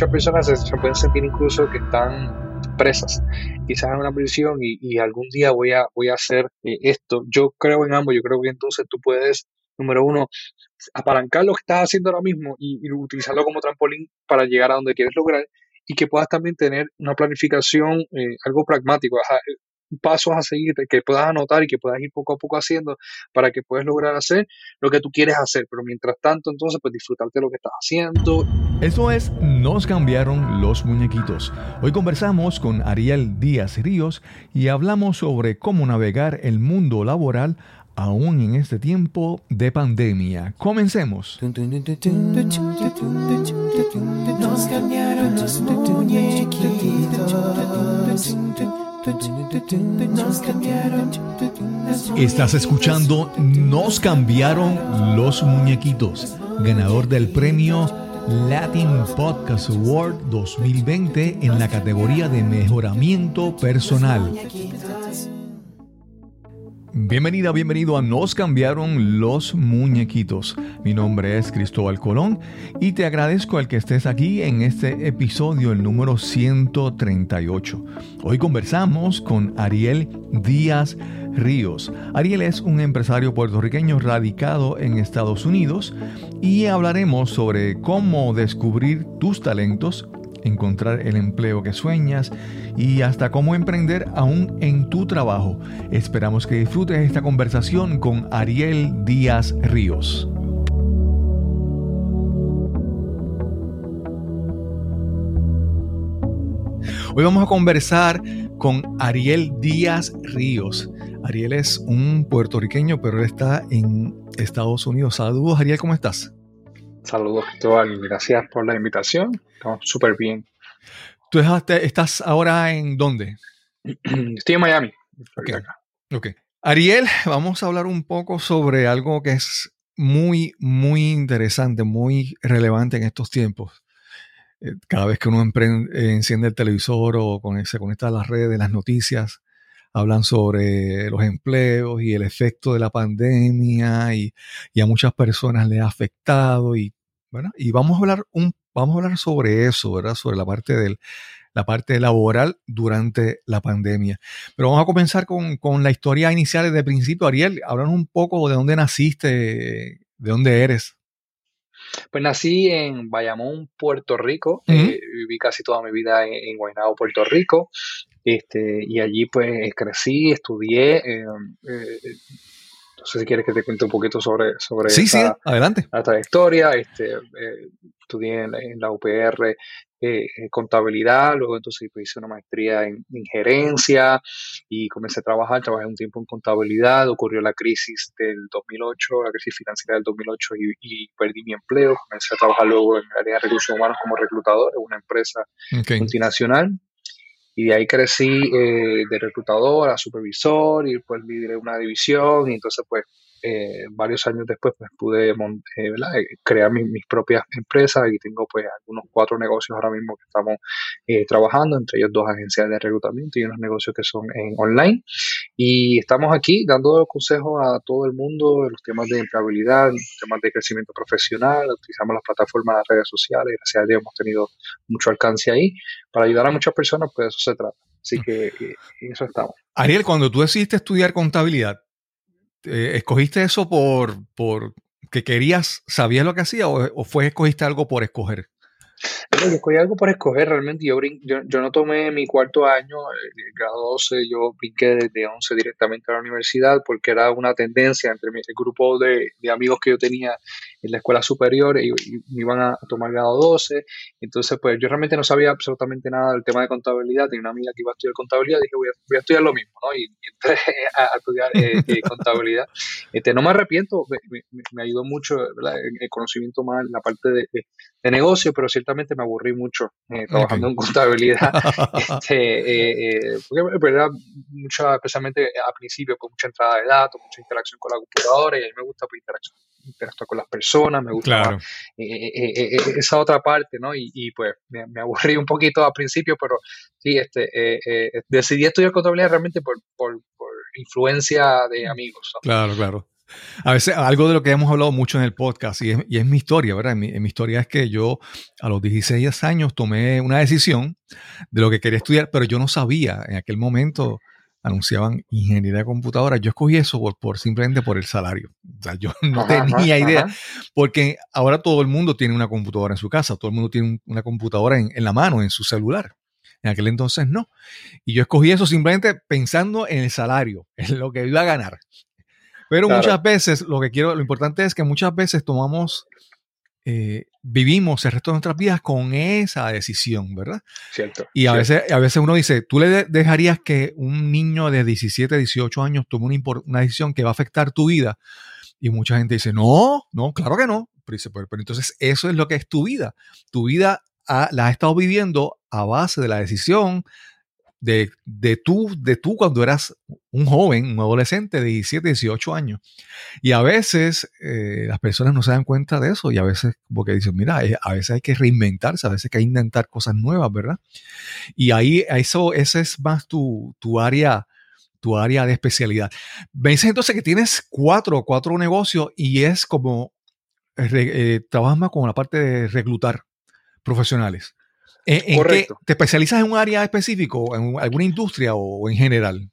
muchas personas se, pueden sentir incluso que están presas, quizás en una prisión y, algún día voy a, voy a hacer eh, esto. Yo creo en ambos, yo creo que entonces tú puedes, número uno, apalancar lo que estás haciendo ahora mismo y, utilizarlo como trampolín para llegar a donde quieres lograr y que puedas también tener una planificación, eh, algo pragmático, pasos a seguir que puedas anotar y que puedas ir poco a poco haciendo para que puedas lograr hacer lo que tú quieres hacer. Pero mientras tanto, entonces, pues disfrutarte de lo que estás haciendo. Eso es, nos cambiaron los muñequitos. Hoy conversamos con Ariel Díaz Ríos y hablamos sobre cómo navegar el mundo laboral aún en este tiempo de pandemia. Comencemos. Estás escuchando Nos cambiaron los muñequitos, ganador del premio Latin Podcast Award 2020 en la categoría de mejoramiento personal. Bienvenida, bienvenido a Nos cambiaron los muñequitos. Mi nombre es Cristóbal Colón y te agradezco el que estés aquí en este episodio, el número 138. Hoy conversamos con Ariel Díaz Ríos. Ariel es un empresario puertorriqueño radicado en Estados Unidos y hablaremos sobre cómo descubrir tus talentos encontrar el empleo que sueñas y hasta cómo emprender aún en tu trabajo. Esperamos que disfrutes esta conversación con Ariel Díaz Ríos. Hoy vamos a conversar con Ariel Díaz Ríos. Ariel es un puertorriqueño, pero él está en Estados Unidos. Saludos, Ariel, ¿cómo estás? Saludos, Cristóbal. Gracias por la invitación. Estamos súper bien. ¿Tú estás ahora en dónde? Estoy en Miami. ok. Ariel, vamos a hablar un poco sobre algo que es muy, muy interesante, muy relevante en estos tiempos. Eh, cada vez que uno enciende el televisor o se conecta a las redes, las noticias, hablan sobre los empleos y el efecto de la pandemia y, y a muchas personas le ha afectado y bueno, y vamos a hablar un vamos a hablar sobre eso, ¿verdad? Sobre la parte del la parte laboral durante la pandemia. Pero vamos a comenzar con, con la historia inicial desde el principio. Ariel, háblanos un poco de dónde naciste, de dónde eres. Pues nací en Bayamón, Puerto Rico. Eh, viví casi toda mi vida en, en Puerto Rico. Este, y allí pues crecí, estudié. Eh, eh, no sé si quieres que te cuente un poquito sobre, sobre sí, sí, adelante. la trayectoria. Este, estudié en, la UPR eh, contabilidad, luego entonces pues, hice una maestría en, gerencia y comencé a trabajar, trabajé un tiempo en contabilidad, ocurrió la crisis del 2008, la crisis financiera del 2008 y, perdí mi empleo, comencé a trabajar luego en el área de recursos humanos como reclutador en una empresa multinacional y de ahí crecí eh, de reclutador a supervisor y después lideré una división y entonces pues eh, varios años después pues pude eh, eh, crear mis, propias empresas y tengo pues algunos cuatro negocios ahora mismo que estamos trabajando, entre ellos dos agencias de reclutamiento y unos negocios que son en online. Y estamos aquí dando consejos a todo el mundo de los temas de empleabilidad, los temas de crecimiento profesional, utilizamos las plataformas de las redes sociales, gracias a Dios hemos tenido mucho alcance ahí. Para ayudar a muchas personas, pues eso se trata. Así que en eso estamos. Ariel, cuando tú decidiste estudiar contabilidad, eh, ¿escogiste eso por, por que querías, sabías lo que hacía o, o fue escogiste algo por escoger? Yo escogí algo por escoger realmente. Yo, yo, no tomé mi cuarto año, el eh, grado 12, yo brinqué desde 11 directamente a la universidad porque era una tendencia entre el grupo de, de amigos que yo tenía en la escuela superior y, me iban a tomar grado 12. Entonces, pues yo realmente no sabía absolutamente nada del tema de contabilidad. Tenía una amiga que iba a estudiar contabilidad y dije, voy a, voy a estudiar lo mismo, ¿no? Y, entré a, estudiar eh, eh, contabilidad. Este, no me arrepiento, me, me, ayudó mucho ¿verdad? el conocimiento más en la parte de, de, negocio, pero ciertamente me aburrí mucho eh, trabajando en contabilidad. este, porque era mucha, especialmente al principio, con mucha entrada de datos, mucha interacción con la computadora y a mí me gusta pues, interacción interactuar con las personas, me gusta eh, eh, eh, esa otra parte, ¿no? Y, pues me, aburrí un poquito al principio, pero sí, este, decidí estudiar contabilidad realmente por, por, influencia de amigos. Claro, claro. A veces, algo de lo que hemos hablado mucho en el podcast, y es, mi historia, ¿verdad? Mi, mi, historia es que yo a los 16 años tomé una decisión de lo que quería estudiar, pero yo no sabía, en aquel momento anunciaban ingeniería de computadora, yo escogí eso por, simplemente por el salario. O sea, yo no tenía idea, porque ahora todo el mundo tiene una computadora en su casa, todo el mundo tiene una computadora en, en la mano, en su celular. En aquel entonces no. Y yo escogí eso simplemente pensando en el salario, en lo que iba a ganar. Pero muchas veces, lo que quiero, lo importante es que muchas veces tomamos, eh, vivimos el resto de nuestras vidas con esa decisión, ¿verdad? Cierto. Y a, Veces, a veces uno dice, ¿tú le dejarías que un niño de 17, 18 años tome una, una, decisión que va a afectar tu vida? Y mucha gente dice, no, no, claro que no. Pero, dice, pero, pero entonces eso es lo que es tu vida. Tu vida la has estado viviendo a base de la decisión de, de, tú, de tú cuando eras un joven, un adolescente de 17, 18 años. Y a veces eh, las personas no se dan cuenta de eso y a veces porque dicen, mira, eh, a veces hay que reinventarse, a veces hay que intentar cosas nuevas, ¿verdad? Y ahí eso, ese es más tu, tu área tu área de especialidad. Me dices entonces que tienes cuatro, cuatro negocios y es como, eh, trabajas más con la parte de reclutar profesionales. ¿En, Correcto. ¿Te especializas en un área específico, en alguna industria o, en general?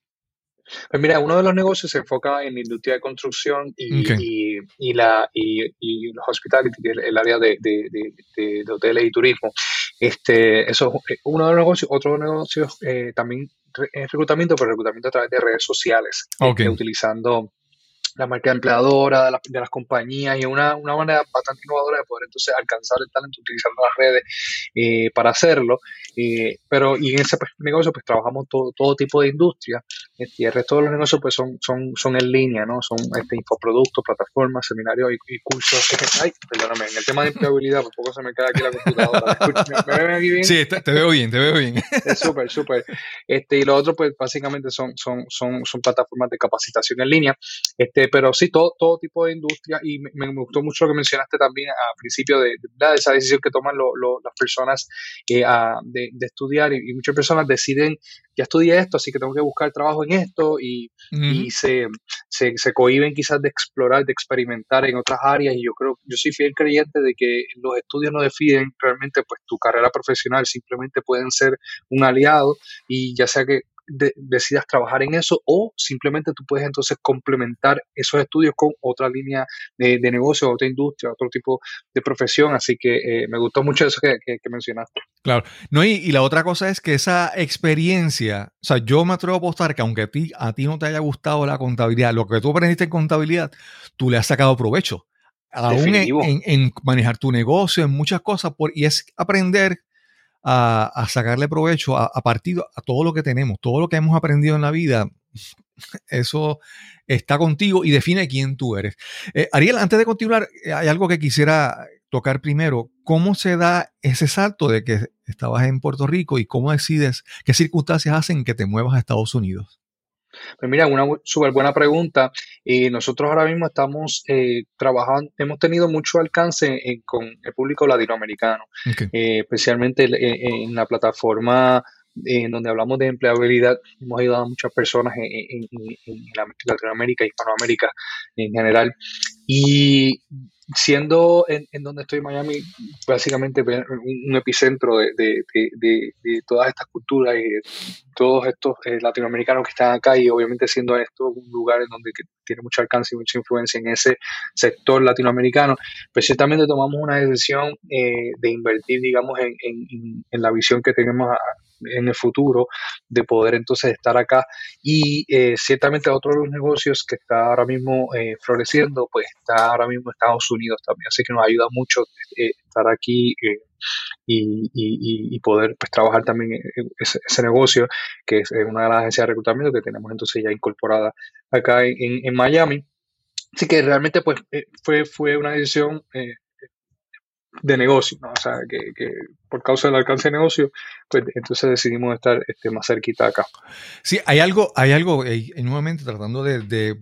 Pues mira, uno de los negocios se enfoca en la industria de construcción y, y, la, y, los hospitality, el área de, de, de, hoteles y turismo. Este, eso es uno de los negocios. Otro negocio eh, también es reclutamiento, pero reclutamiento a través de redes sociales, este, utilizando la marca empleadora de, de, las compañías y una, una manera bastante innovadora de poder entonces alcanzar el talento utilizando las redes eh, para hacerlo. Eh, pero y en ese pues, negocio pues trabajamos todo, todo tipo de industria este, y el resto de los negocios pues son, son, son en línea, ¿no? Son este, infoproductos, plataformas, seminarios y, cursos. Ay, perdóname, en el tema de empleabilidad, por poco se me cae aquí la computadora. ¿Me, ven aquí bien? Sí, te, veo bien, te veo bien. Es súper, súper. Este, y lo otro pues básicamente son, son, son, son plataformas de capacitación en línea. Este, pero sí, todo, todo tipo de industria y me, gustó mucho lo que mencionaste también al principio de, de, esa decisión que toman las personas eh, de, estudiar y, muchas personas deciden, ya estudié esto, así que tengo que buscar trabajo en esto y, se, se, se, cohiben quizás de explorar, de experimentar en otras áreas y yo creo, yo soy fiel creyente de que los estudios no definen realmente pues tu carrera profesional, simplemente pueden ser un aliado y ya sea que decidas trabajar en eso o simplemente tú puedes entonces complementar esos estudios con otra línea de, negocio, otra industria, otro tipo de profesión. Así que eh, me gustó mucho eso que, mencionaste. Claro. No, y, la otra cosa es que esa experiencia, o sea, yo me atrevo a apostar que aunque a ti, a ti no te haya gustado la contabilidad, lo que tú aprendiste en contabilidad, tú le has sacado provecho. Aún en, manejar tu negocio, en muchas cosas, por, y es aprender a, sacarle provecho a, partir a todo lo que tenemos, todo lo que hemos aprendido en la vida, eso está contigo y define quién tú eres. Eh, Ariel, antes de continuar, eh, hay algo que quisiera tocar primero. ¿Cómo se da ese salto de que estabas en Puerto Rico y cómo decides, qué circunstancias hacen que te muevas a Estados Unidos? Pues mira, una súper buena pregunta. y nosotros ahora mismo estamos eh, trabajando, hemos tenido mucho alcance con el público latinoamericano, eh, especialmente en la plataforma en donde hablamos de empleabilidad. Hemos ayudado a muchas personas en, en Latinoamérica, Hispanoamérica en general. Y siendo en, donde estoy, Miami, básicamente un, epicentro de, todas estas culturas y todos estos eh, latinoamericanos que están acá y obviamente siendo esto un lugar en donde tiene mucho alcance y mucha influencia en ese sector latinoamericano, pues ciertamente tomamos una decisión eh, de invertir, digamos, en, en, la visión que tenemos en el futuro de poder entonces estar acá y eh, ciertamente otro de los negocios que está ahora mismo floreciendo pues está ahora mismo en Estados Unidos también. Así que nos ayuda mucho eh, estar aquí eh, y, poder pues, trabajar también ese, ese, negocio, que es una de las agencias de reclutamiento que tenemos entonces ya incorporada acá en, Miami. Así que realmente pues eh, fue, fue una decisión de negocio, o sea, que, por causa del alcance de negocio, pues entonces decidimos estar este, más cerquita acá. Sí, hay algo, hay algo, nuevamente tratando de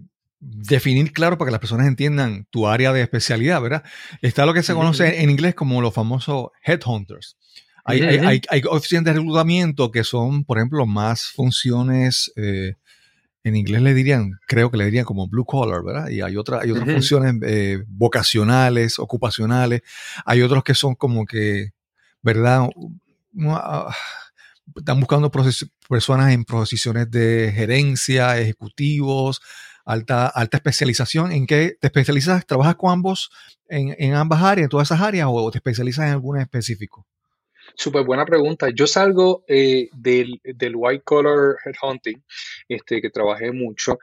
definir claro para que las personas entiendan tu área de especialidad, ¿verdad? Está lo que se conoce en inglés como los famosos headhunters. Hay, hay, hay, oficinas de reclutamiento que son, por ejemplo, más funciones eh, en inglés le dirían, creo que le dirían como blue collar, ¿verdad? Y hay, otra, hay otras funciones eh, vocacionales, ocupacionales, hay otros que son como que, ¿verdad? Ah, están buscando personas en posiciones de gerencia, ejecutivos, alta, alta especialización. ¿En qué te especializas? ¿Trabajas con ambos en, ambas áreas, en todas esas áreas, o te especializas en alguna específico? Súper buena pregunta. Yo salgo eh, del, del, white collar headhunting, este, que trabajé mucho.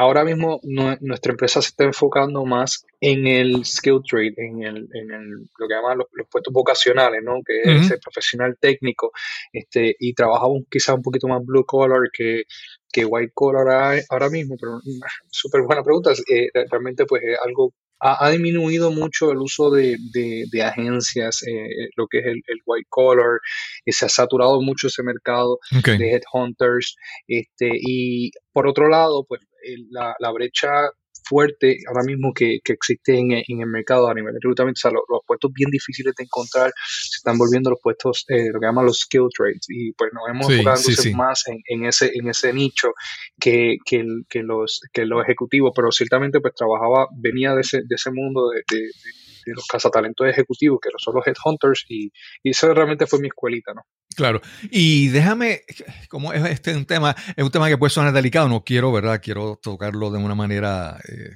Ahora mismo nuestra empresa se está enfocando más en el skill trade, en, el, en el, lo que llaman los, puestos vocacionales, ¿no? Que es el profesional técnico, este, y trabajamos quizás un poquito más blue collar que, que white collar ahora mismo, pero súper buena pregunta. Eh, realmente pues es algo ha, disminuido mucho el uso de, de, agencias, eh, lo que es el, white collar, y se ha saturado mucho ese mercado de headhunters. Este, y por otro lado, pues la, la brecha fuerte ahora mismo que, que existe en, en, el mercado a nivel de reclutamiento. O sea, los, puestos bien difíciles de encontrar se están volviendo los puestos, eh, lo que llaman los skill trades. Y pues nos hemos enfocado más en, en, ese, en ese nicho que, que, que, los, que los ejecutivos, pero ciertamente pues trabajaba, venía de ese, de ese mundo de, de, de los cazatalentos ejecutivos, que son los headhunters, y, y eso realmente fue mi escuelita, ¿no? Claro. Y déjame, como es este un tema, es un tema que puede sonar delicado, no quiero, ¿verdad? Quiero tocarlo de una manera eh,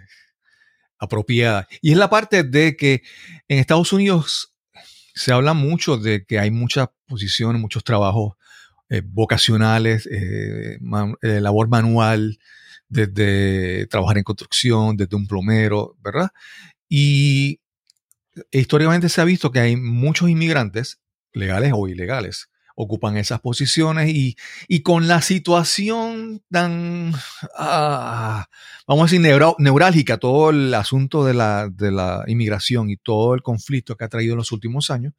apropiada. Y es la parte de que en Estados Unidos se habla mucho de que hay muchas posiciones, muchos trabajos eh, vocacionales, eh, labor manual, desde trabajar en construcción, desde un plomero, ¿verdad? Y históricamente se ha visto que hay muchos inmigrantes, legales o ilegales, ocupan esas posiciones y, con la situación tan, ah, vamos a decir, neurálgica, todo el asunto de la, de la inmigración y todo el conflicto que ha traído en los últimos años,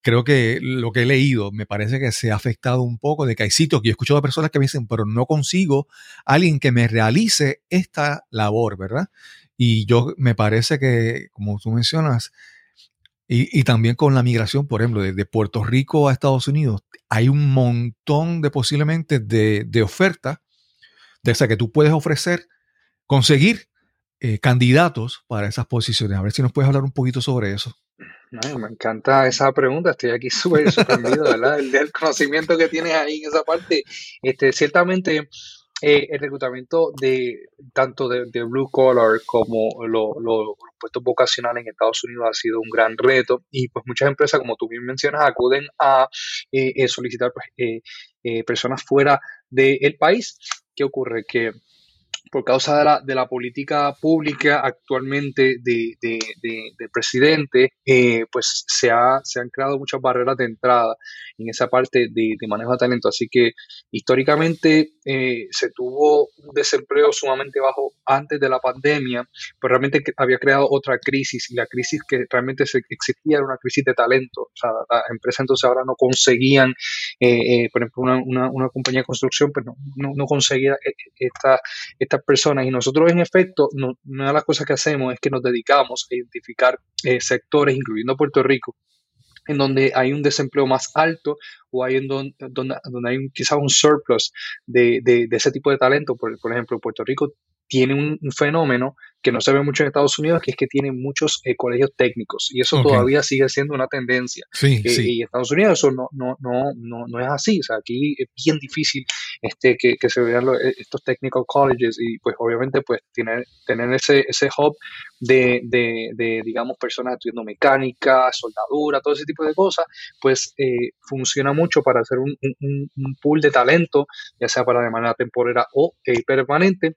creo que lo que he leído me parece que se ha afectado un poco de que hay sitios que he escuchado a personas que me dicen, pero no consigo alguien que me realice esta labor, ¿verdad? Y yo me parece que, como tú mencionas, y, también con la migración, por ejemplo, desde Puerto Rico a Estados Unidos, hay un montón de posiblemente de, de ofertas de esa que tú puedes ofrecer, conseguir eh, candidatos para esas posiciones. A ver si nos puedes hablar un poquito sobre eso. me encanta esa pregunta, estoy aquí súper sorprendido, ¿verdad? El, del conocimiento que tienes ahí en esa parte. Este, ciertamente, eh, el reclutamiento de tanto de, blue collar como los puestos vocacionales en Estados Unidos ha sido un gran reto y pues muchas empresas, como tú bien mencionas, acuden a eh, eh, solicitar pues, personas fuera del país. ¿Qué ocurre? Que por causa de la, de la política pública actualmente de, de, del presidente, eh, pues se, ha, se han creado muchas barreras de entrada en esa parte de, manejo de talento. Así que históricamente eh, se tuvo un desempleo sumamente bajo antes de la pandemia, pero realmente había creado otra crisis y la crisis que realmente existía era una crisis de talento. O sea, las empresas entonces ahora no conseguían, eh, por ejemplo, una, una, una, compañía de construcción, pero pues no, no, no conseguía esta, esta personas y nosotros en efecto, una de las cosas que hacemos es que nos dedicamos a identificar eh, sectores, incluyendo Puerto Rico, en donde hay un desempleo más alto o hay en donde, donde, hay quizás un surplus de, de, ese tipo de talento. Por, por ejemplo, Puerto Rico tiene un, fenómeno que no se ve mucho en Estados Unidos, que es que tiene muchos eh, colegios técnicos y eso todavía sigue siendo una tendencia. Sí, eh, sí. Y en Estados Unidos eso no, no, no, no, no es así. O sea, aquí es bien difícil este, que, que se vean eh, estos technical colleges y pues obviamente pues tener, tener ese, ese hub de, de, de, digamos, personas estudiando mecánica, soldadura, todo ese tipo de cosas, pues funciona mucho para hacer un, un, un, pool de talento, ya sea para de manera temporera o permanente,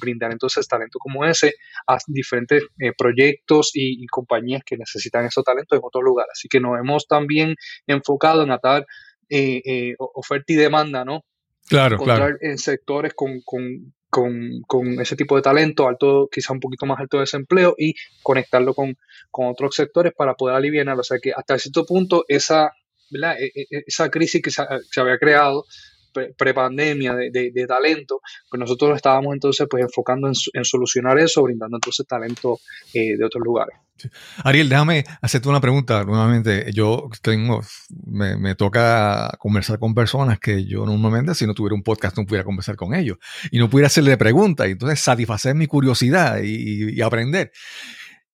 brindar entonces talento como ese a diferentes eh, proyectos y, compañías que necesitan esos talentos en otros lugares. Así que nos hemos también enfocado en atar eh, eh, oferta y demanda, ¿no? Claro, claro. En sectores con, con, con, con, ese tipo de talento, alto, quizá un poquito más alto desempleo, y conectarlo con, con otros sectores para poder aliviar. O sea que hasta cierto punto esa, ¿verdad? E, e, esa crisis que se, se había creado prepandemia de, de, talento, pues nosotros estábamos entonces pues enfocando en, solucionar eso, brindando entonces talento eh, de otros lugares. Ariel, déjame hacerte una pregunta nuevamente. Yo tengo, me, me, toca conversar con personas que yo normalmente si no tuviera un podcast no pudiera conversar con ellos y no pudiera hacerle preguntas y entonces satisfacer mi curiosidad y, y aprender.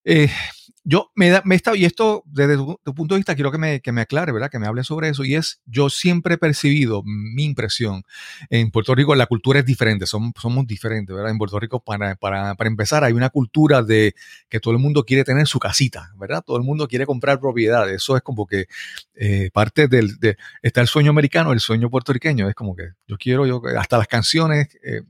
Eh, yo me, he estado, y esto desde tu, punto de vista quiero que me, que me, aclare, ¿verdad? Que me hable sobre eso. Y es, yo siempre he percibido mi impresión en Puerto Rico, la cultura es diferente, somos, somos diferentes, ¿verdad? En Puerto Rico, para, para, para, empezar, hay una cultura de que todo el mundo quiere tener su casita, ¿verdad? Todo el mundo quiere comprar propiedades. Eso es como que eh, parte del, de, está el sueño americano, el sueño puertorriqueño. Es como que yo quiero, yo, hasta las canciones, eh,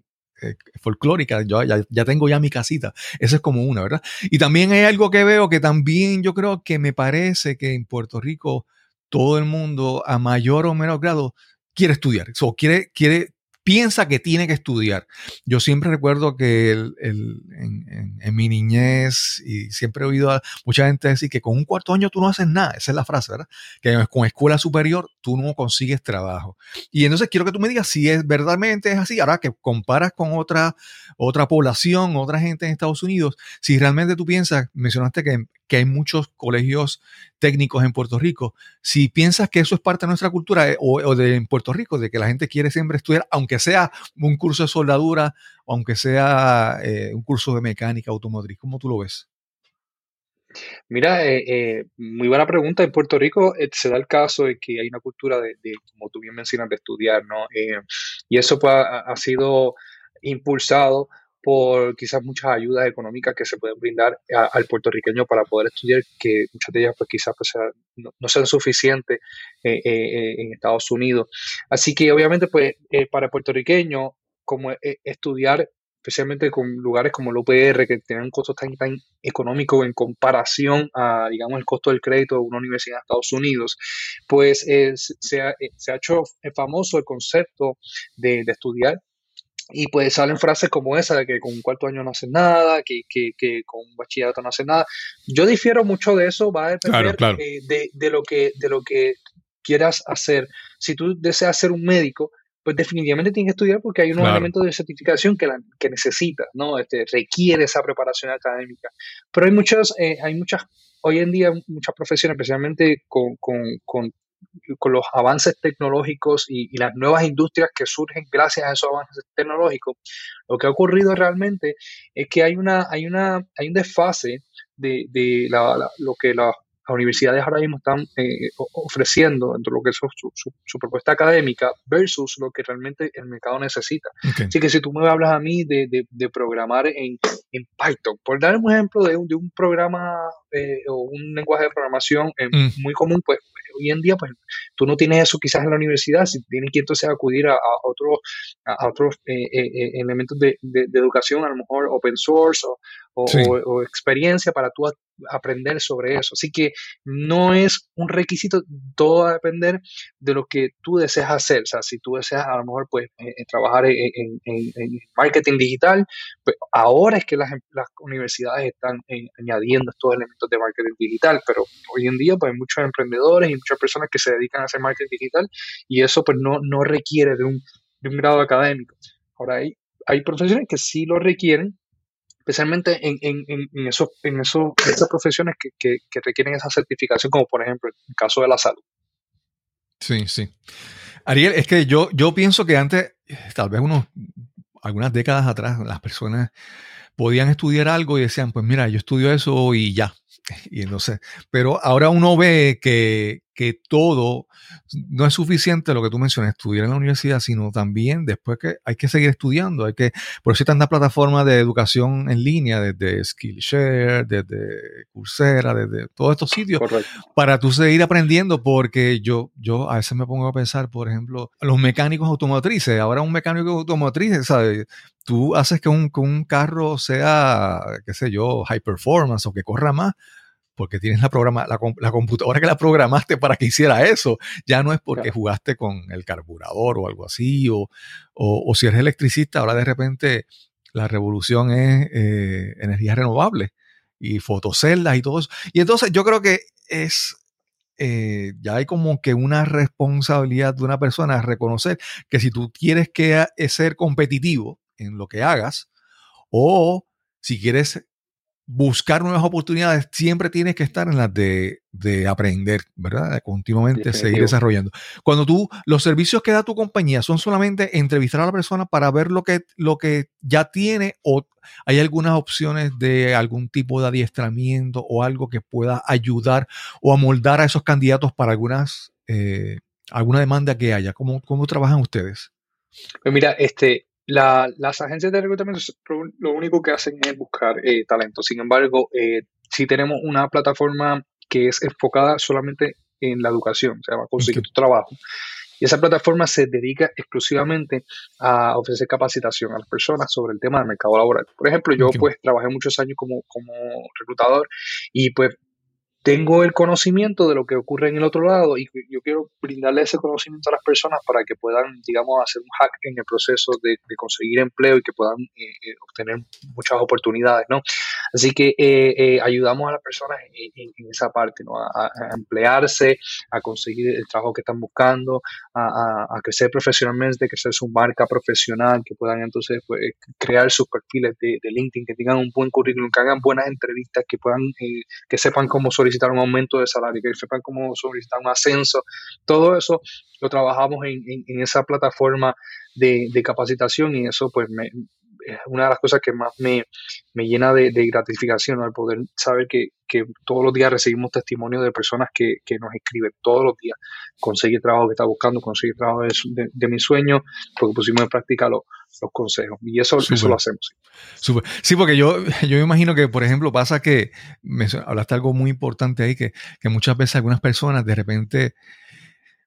eh, folclórica, yo ya, tengo ya mi casita. Esa es como una, ¿verdad? Y también hay algo que veo que también yo creo que me parece que en Puerto Rico todo el mundo a mayor o menor grado quiere estudiar, o quiere, quiere, piensa que tiene que estudiar. Yo siempre recuerdo que en, mi niñez, y siempre he oído a mucha gente decir que con un cuarto año tú no haces nada, esa es la frase, ¿verdad? Que con escuela superior tú no consigues trabajo. Y entonces quiero que tú me digas si es verdaderamente es así, ahora que comparas con otra, otra población, otra gente en Estados Unidos, si realmente tú piensas, mencionaste que, que hay muchos colegios técnicos en Puerto Rico. Si piensas que eso es parte de nuestra cultura eh, o, de en Puerto Rico, de que la gente quiere siempre estudiar, aunque sea un curso de soldadura, o aunque sea eh, un curso de mecánica automotriz, ¿cómo tú lo ves? Mira, eh, muy buena pregunta. En Puerto Rico se da el caso de que hay una cultura de, como tú bien mencionas, de estudiar, ¿no? y eso pues, ha, sido impulsado por quizás muchas ayudas económicas que se pueden brindar al puertorriqueño para poder estudiar, que muchas de ellas pues quizás pues, no, sean suficientes eh, eh, eh, en Estados Unidos. Así que obviamente pues para el puertorriqueño, como estudiar especialmente con lugares como el UPR, que tienen un costo tan, tan económico en comparación a, digamos, el costo del crédito de una universidad en Estados Unidos, pues se, ha, se, ha, hecho famoso el concepto de, de estudiar y pues salen frases como esa de que con un cuarto año no hacen nada, que, que, que con un bachillerato no hacen nada. Yo difiero mucho de eso, va a depender eh, de, de, lo que, de lo que quieras hacer. Si tú deseas ser un médico, pues definitivamente tienes que estudiar porque hay unos elementos de certificación que, la, que necesitas, ¿no? Este, requiere esa preparación académica. Pero hay muchas, eh, hay muchas, hoy en día muchas profesiones, especialmente con, con, con con los avances tecnológicos y, las nuevas industrias que surgen gracias a esos avances tecnológicos, lo que ha ocurrido realmente es que hay una, hay una, hay un desfase de, de lo que las universidades ahora mismo están eh, ofreciendo dentro de lo que es su, propuesta académica versus lo que realmente el mercado necesita. Así que si tú me hablas a mí de, de, programar en, en, Python, por dar un ejemplo de un, de un programa eh, o un lenguaje de programación eh, mm. muy común, pues hoy en día, pues tú no tienes eso quizás en la universidad, si tienes que entonces acudir a, otros, a, otros eh, eh, eh, elementos de, de, educación, a lo mejor open source o, o, experiencia para tú aprender sobre eso. Así que no es un requisito, todo va a depender de lo que tú deseas hacer. O sea, si tú deseas a lo mejor pues trabajar en, marketing digital, pues ahora es que las, las universidades están añadiendo estos elementos de marketing digital, pero hoy en día pues hay muchos emprendedores y muchas personas que se dedican a hacer marketing digital y eso pues no, no requiere de un, de un grado académico. Ahora hay, hay profesiones que sí lo requieren, especialmente en, en, en, eso, en, eso, esas profesiones que, que, que, requieren esa certificación, como por ejemplo el caso de la salud. Sí, sí. Ariel, es que yo, yo pienso que antes, tal vez unos, algunas décadas atrás, las personas podían estudiar algo y decían, pues mira, yo estudio eso y ya. Y entonces, pero ahora uno ve que, que todo no es suficiente lo que tú mencionas, estudiar en la universidad, sino también después que hay que seguir estudiando, hay que, por eso hay tantas plataformas de educación en línea, desde Skillshare, desde Coursera, desde todos estos sitios, para tú seguir aprendiendo, porque yo, yo a veces me pongo a pensar, por ejemplo, los mecánicos automotrices, ahora un mecánico automotriz, ¿sabes? Tú haces que un, que un carro sea, qué sé yo, high performance o que corra más, porque tienes la, programa, la, computadora que la programaste para que hiciera eso. Ya no es porque jugaste con el carburador o algo así, o, o, si eres electricista, ahora de repente la revolución es eh, energías renovables y fotoceldas y todo eso. Y entonces yo creo que es, eh, ya hay como que una responsabilidad de una persona a reconocer que si tú quieres que, ser competitivo en lo que hagas o si quieres buscar nuevas oportunidades, siempre tienes que estar en las de, aprender, ¿verdad? De continuamente seguir desarrollando. Cuando tú, los servicios que da tu compañía son solamente entrevistar a la persona para ver lo que, lo que ya tiene o hay algunas opciones de algún tipo de adiestramiento o algo que pueda ayudar o amoldar a esos candidatos para algunas, eh, alguna demanda que haya. ¿Cómo, ¿Cómo trabajan ustedes? Pues mira, este, las agencias de reclutamiento lo único que hacen es buscar eh, talento. Sin embargo, eh, si tenemos una plataforma que es enfocada solamente en la educación, o sea, va a conseguir tu trabajo. Y esa plataforma se dedica exclusivamente a ofrecer capacitación a las personas sobre el tema del mercado laboral. Por ejemplo, yo pues trabajé muchos años como, como reclutador y pues tengo el conocimiento de lo que ocurre en el otro lado y yo quiero brindarle ese conocimiento a las personas para que puedan, digamos, hacer un hack en el proceso de, conseguir empleo y que puedan eh, eh, obtener muchas oportunidades, ¿no? Así que eh, ayudamos a las personas en, esa parte, ¿no? A, emplearse, a conseguir el trabajo que están buscando, a, crecer profesionalmente, crecer su marca profesional, que puedan entonces pues, crear sus perfiles de, de, LinkedIn, que tengan un buen currículum, que hagan buenas entrevistas, que puedan, que sepan cómo solicitar un aumento de salario, que sepan cómo solicitar un ascenso. Todo eso lo trabajamos en, esa plataforma de, capacitación y eso pues es una de las cosas que más me, llena de, gratificación, al poder saber que, todos los días recibimos testimonio de personas que, nos escriben todos los días, conseguir trabajo que está buscando, conseguir trabajo de, mi sueño, porque pusimos en práctica los consejos. Y eso, eso lo hacemos. Sí, porque yo, yo me imagino que, por ejemplo, pasa que me hablaste algo muy importante ahí, que, muchas veces algunas personas de repente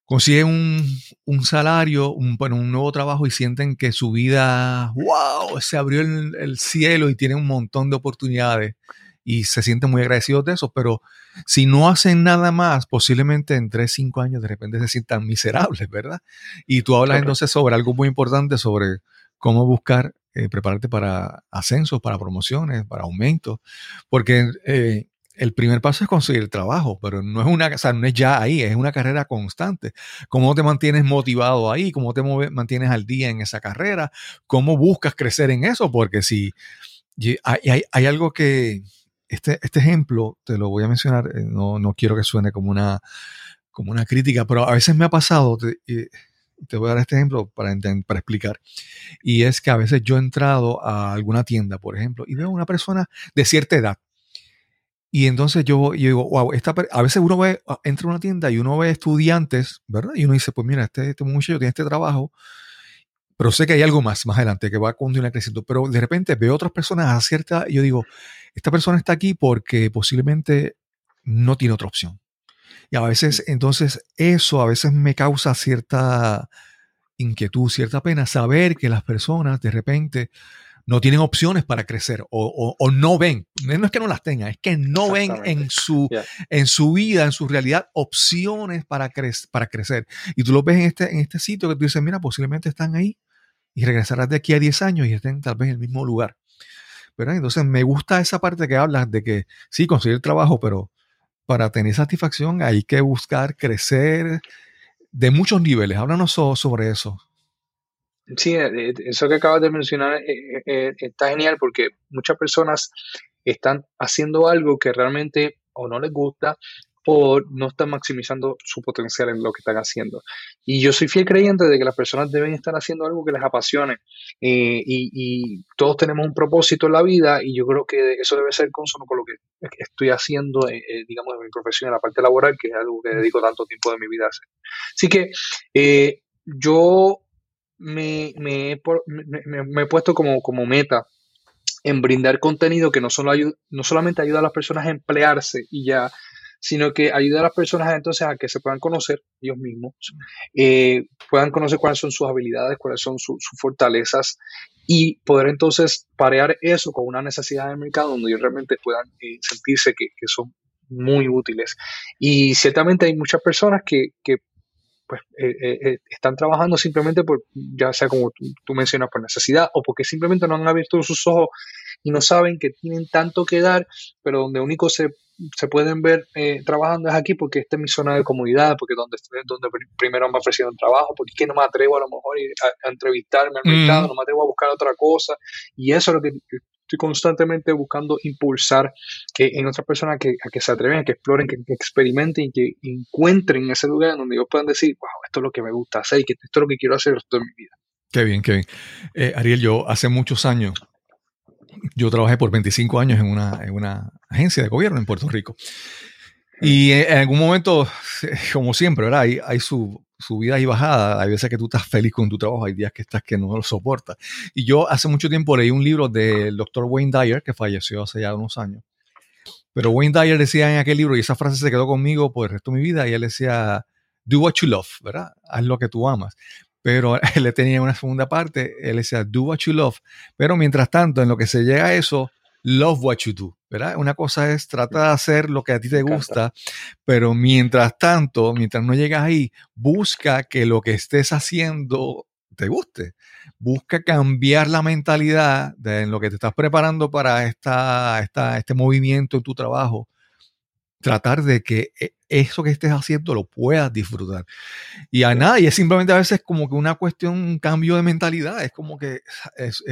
consiguen un, un salario, un, bueno, un nuevo trabajo y sienten que su vida, wow, se abrió el, el, cielo y tienen un montón de oportunidades y se sienten muy agradecidos de eso, pero si no hacen nada más, posiblemente en 3, 5 años de repente se sientan miserables, ¿verdad? Y tú hablas entonces sobre algo muy importante, sobre cómo buscar eh, prepararte para ascensos, para promociones, para aumentos, porque eh, el primer paso es conseguir trabajo, pero no es una, o no es ya ahí, es una carrera constante. ¿Cómo te mantienes motivado ahí? ¿Cómo te mantienes al día en esa carrera? ¿Cómo buscas crecer en eso? Porque si hay, hay, algo que, este, este, ejemplo, te lo voy a mencionar, eh, no, no, quiero que suene como una, como una crítica, pero a veces me ha pasado, te voy a dar este ejemplo para, para explicar. Y es que a veces yo he entrado a alguna tienda, por ejemplo, y veo a una persona de cierta edad. Y entonces yo, yo digo, wow, esta, a veces uno ve, ah, entra a una tienda y uno ve estudiantes, ¿verdad? Y uno dice, pues mira, este, este muchacho tiene este trabajo, pero sé que hay algo más más adelante que va a continuar creciendo. Pero de repente veo otras personas a cierta, y yo digo, esta persona está aquí porque posiblemente no tiene otra opción. Y a veces, entonces, eso a veces me causa cierta inquietud, cierta pena, saber que las personas de repente no tienen opciones para crecer o, no ven, no es que no las tengan, es que no ven en su, en su vida, en su realidad, opciones para, para crecer. Y tú lo ves en este, en este sitio que tú dices, mira, posiblemente están ahí y regresarás de aquí a 10 años y estén tal vez en el mismo lugar. pero Entonces me gusta esa parte que hablas de que sí, conseguir trabajo, pero para tener satisfacción hay que buscar crecer de muchos niveles. Háblanos sobre eso. Sí, eh, eh, eso que acabas de mencionar eh, está genial porque muchas personas están haciendo algo que realmente o no les gusta o no están maximizando su potencial en lo que están haciendo. Y yo soy fiel creyente de que las personas deben estar haciendo algo que les apasione. Eh, y, todos tenemos un propósito en la vida y yo creo que eso debe ser consono con lo que estoy haciendo, eh, digamos, en mi profesión, en la parte laboral, que es algo que dedico tanto tiempo de mi vida a hacer. Así que yo me, me, he puesto como, como meta en brindar contenido que no, solo no solamente ayuda a las personas a emplearse y ya, sino que ayuda a las personas entonces a que se puedan conocer ellos mismos, eh, puedan conocer cuáles son sus habilidades, cuáles son sus fortalezas y poder entonces parear eso con una necesidad del mercado donde ellos realmente puedan eh, sentirse que, son muy útiles. Y ciertamente hay muchas personas que, pues están trabajando simplemente por, ya sea como tú, mencionas, por necesidad o porque simplemente no han abierto sus ojos y no saben que tienen tanto que dar, pero donde único se, se pueden ver trabajando es aquí porque esta es mi zona de comodidad, porque donde, donde primero me ofrecieron trabajo, porque es que no me atrevo a lo mejor a, entrevistarme al mercado, no me atrevo a buscar otra cosa. Y eso es lo que estoy constantemente buscando impulsar que en otras personas que, a que se atreven, a que exploren, que, experimenten y que encuentren ese lugar donde ellos puedan decir, wow, esto es lo que me gusta hacer y que esto es lo que quiero hacer de mi vida. Qué bien, qué bien. Eh, Ariel, yo hace muchos años, yo trabajé por 25 años en una, en una agencia de gobierno en Puerto Rico. Y en algún momento, como siempre, ¿verdad? Hay, hay su, subidas y bajadas. Hay veces que tú estás feliz con tu trabajo, hay días que estás que no lo soportas. Y yo hace mucho tiempo leí un libro del doctor Wayne Dyer, que falleció hace ya unos años. Pero Wayne Dyer decía en aquel libro, y esa frase se quedó conmigo por el resto de mi vida, y él decía, do what you love, ¿verdad? Haz lo que tú amas. Pero él tenía una segunda parte, él decía, do what you love. Pero mientras tanto, en lo que se llega a eso, love what you do, ¿verdad? Una cosa es tratar de hacer lo que a ti te gusta, pero mientras tanto, mientras no llegas ahí, busca que lo que estés haciendo te guste. Busca cambiar la mentalidad de en lo que te estás preparando para esta, esta, este movimiento en tu trabajo. Tratar de que eh, eso que estés haciendo lo puedas disfrutar. Y a nada, y es simplemente a veces como que una cuestión, un cambio de mentalidad, es como que es,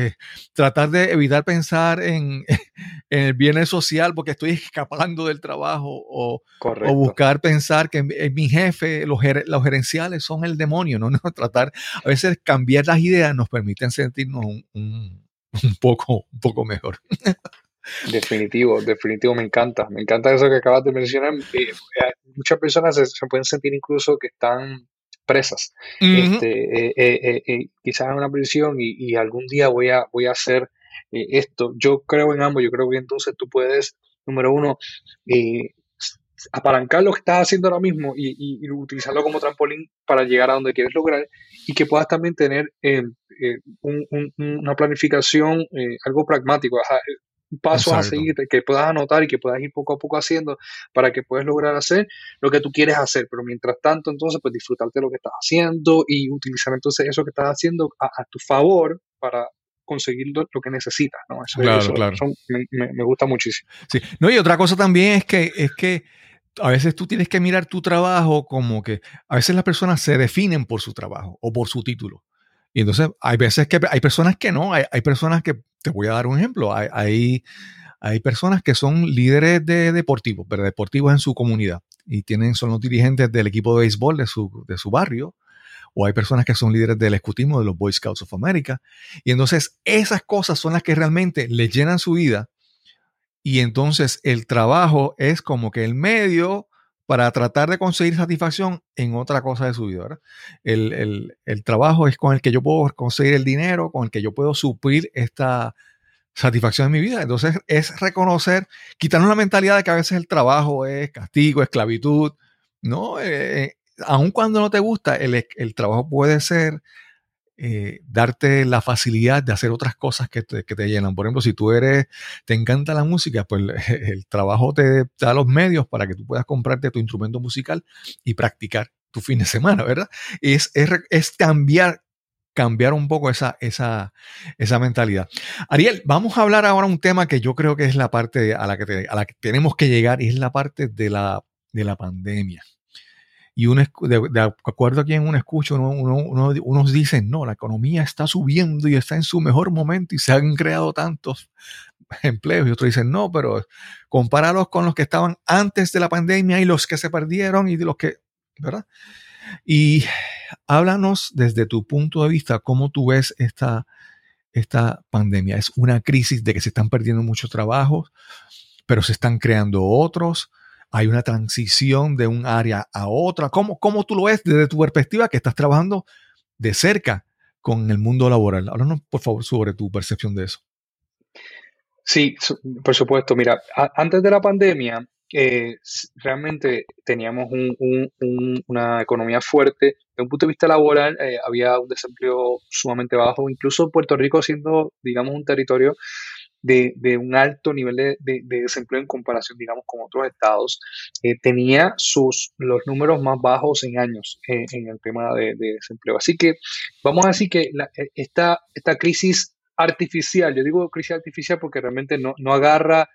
tratar de evitar pensar en, en, el bienes social porque estoy escapando del trabajo o, o buscar pensar que mi jefe, los, los, gerenciales son el demonio, ¿no? ¿no? Tratar, a veces cambiar las ideas nos permiten sentirnos un, un, un poco, un poco mejor. Definitivo, definitivo, me encanta. Me encanta eso que acabas de mencionar. Eh, eh, muchas personas se, pueden sentir incluso que están presas. este, eh, quizás en una prisión y, algún día voy a, voy a hacer esto. Yo creo en ambos. Yo creo que entonces tú puedes, número uno, apalancar lo que estás haciendo ahora mismo y, utilizarlo como trampolín para llegar a donde quieres lograr y que puedas también tener una planificación, algo pragmático pasos a seguir que puedas anotar y que puedas ir poco a poco haciendo para que puedas lograr hacer lo que tú quieres hacer. Pero mientras tanto, entonces, pues disfrutarte de lo que estás haciendo y utilizar entonces eso que estás haciendo a, tu favor para conseguir lo, que necesitas, ¿no? Eso, claro, claro. me, gusta muchísimo. Sí. No, y otra cosa también es que, es que a veces tú tienes que mirar tu trabajo como que a veces las personas se definen por su trabajo o por su título. Y entonces hay veces que hay personas que no, hay, hay personas que, te voy a dar un ejemplo, hay, hay, personas que son líderes de deportivos, pero deportivos en su comunidad y tienen, son los dirigentes del equipo de béisbol de su, de su barrio, o hay personas que son líderes del escutismo de los Boy Scouts of America. Y entonces esas cosas son las que realmente les llenan su vida. Y entonces el trabajo es como que el medio para tratar de conseguir satisfacción en otra cosa de su vida. El, trabajo es con el que yo puedo conseguir el dinero, con el que yo puedo suplir esta satisfacción en mi vida. Entonces es reconocer, quitarnos la mentalidad de que a veces el trabajo es castigo, esclavitud. No, eh, eh, aun cuando no te gusta, el, el trabajo puede ser eh, darte la facilidad de hacer otras cosas que te, llenan. Por ejemplo, si tú eres, te encanta la música, pues el trabajo te, da los medios para que tú puedas comprarte tu instrumento musical y practicar tu fin de semana, ¿verdad? Es, es, cambiar, cambiar un poco esa, esa, esa mentalidad. Ariel, vamos a hablar ahora un tema que yo creo que es la parte a la que, a la que tenemos que llegar y es la parte de la, de la pandemia y uno, de, acuerdo a quien uno escucha, uno, unos dicen, no, la economía está subiendo y está en su mejor momento y se han creado tantos empleos. Y otros dicen, no, pero compáralos con los que estaban antes de la pandemia y los que se perdieron y de los que, ¿verdad? Y háblanos desde tu punto de vista, cómo tú ves esta, esta pandemia. ¿Es una crisis de que se están perdiendo muchos trabajos, pero se están creando otros? Hay una transición de un área a otra. ¿Cómo, ¿Cómo tú lo ves desde tu perspectiva que estás trabajando de cerca con el mundo laboral? Háblanos, por favor, sobre tu percepción de eso. Sí, por supuesto. Mira, antes de la pandemia, eh, realmente teníamos una economía fuerte. De un punto de vista laboral, eh, había un desempleo sumamente bajo. Incluso Puerto Rico siendo, digamos, un territorio de, un alto nivel de, desempleo en comparación, digamos, con otros estados, eh, tenía sus, los números más bajos en años eh, en el tema de, desempleo. Así que vamos a decir que eh, esta, esta crisis artificial, yo digo crisis artificial porque realmente no, agarra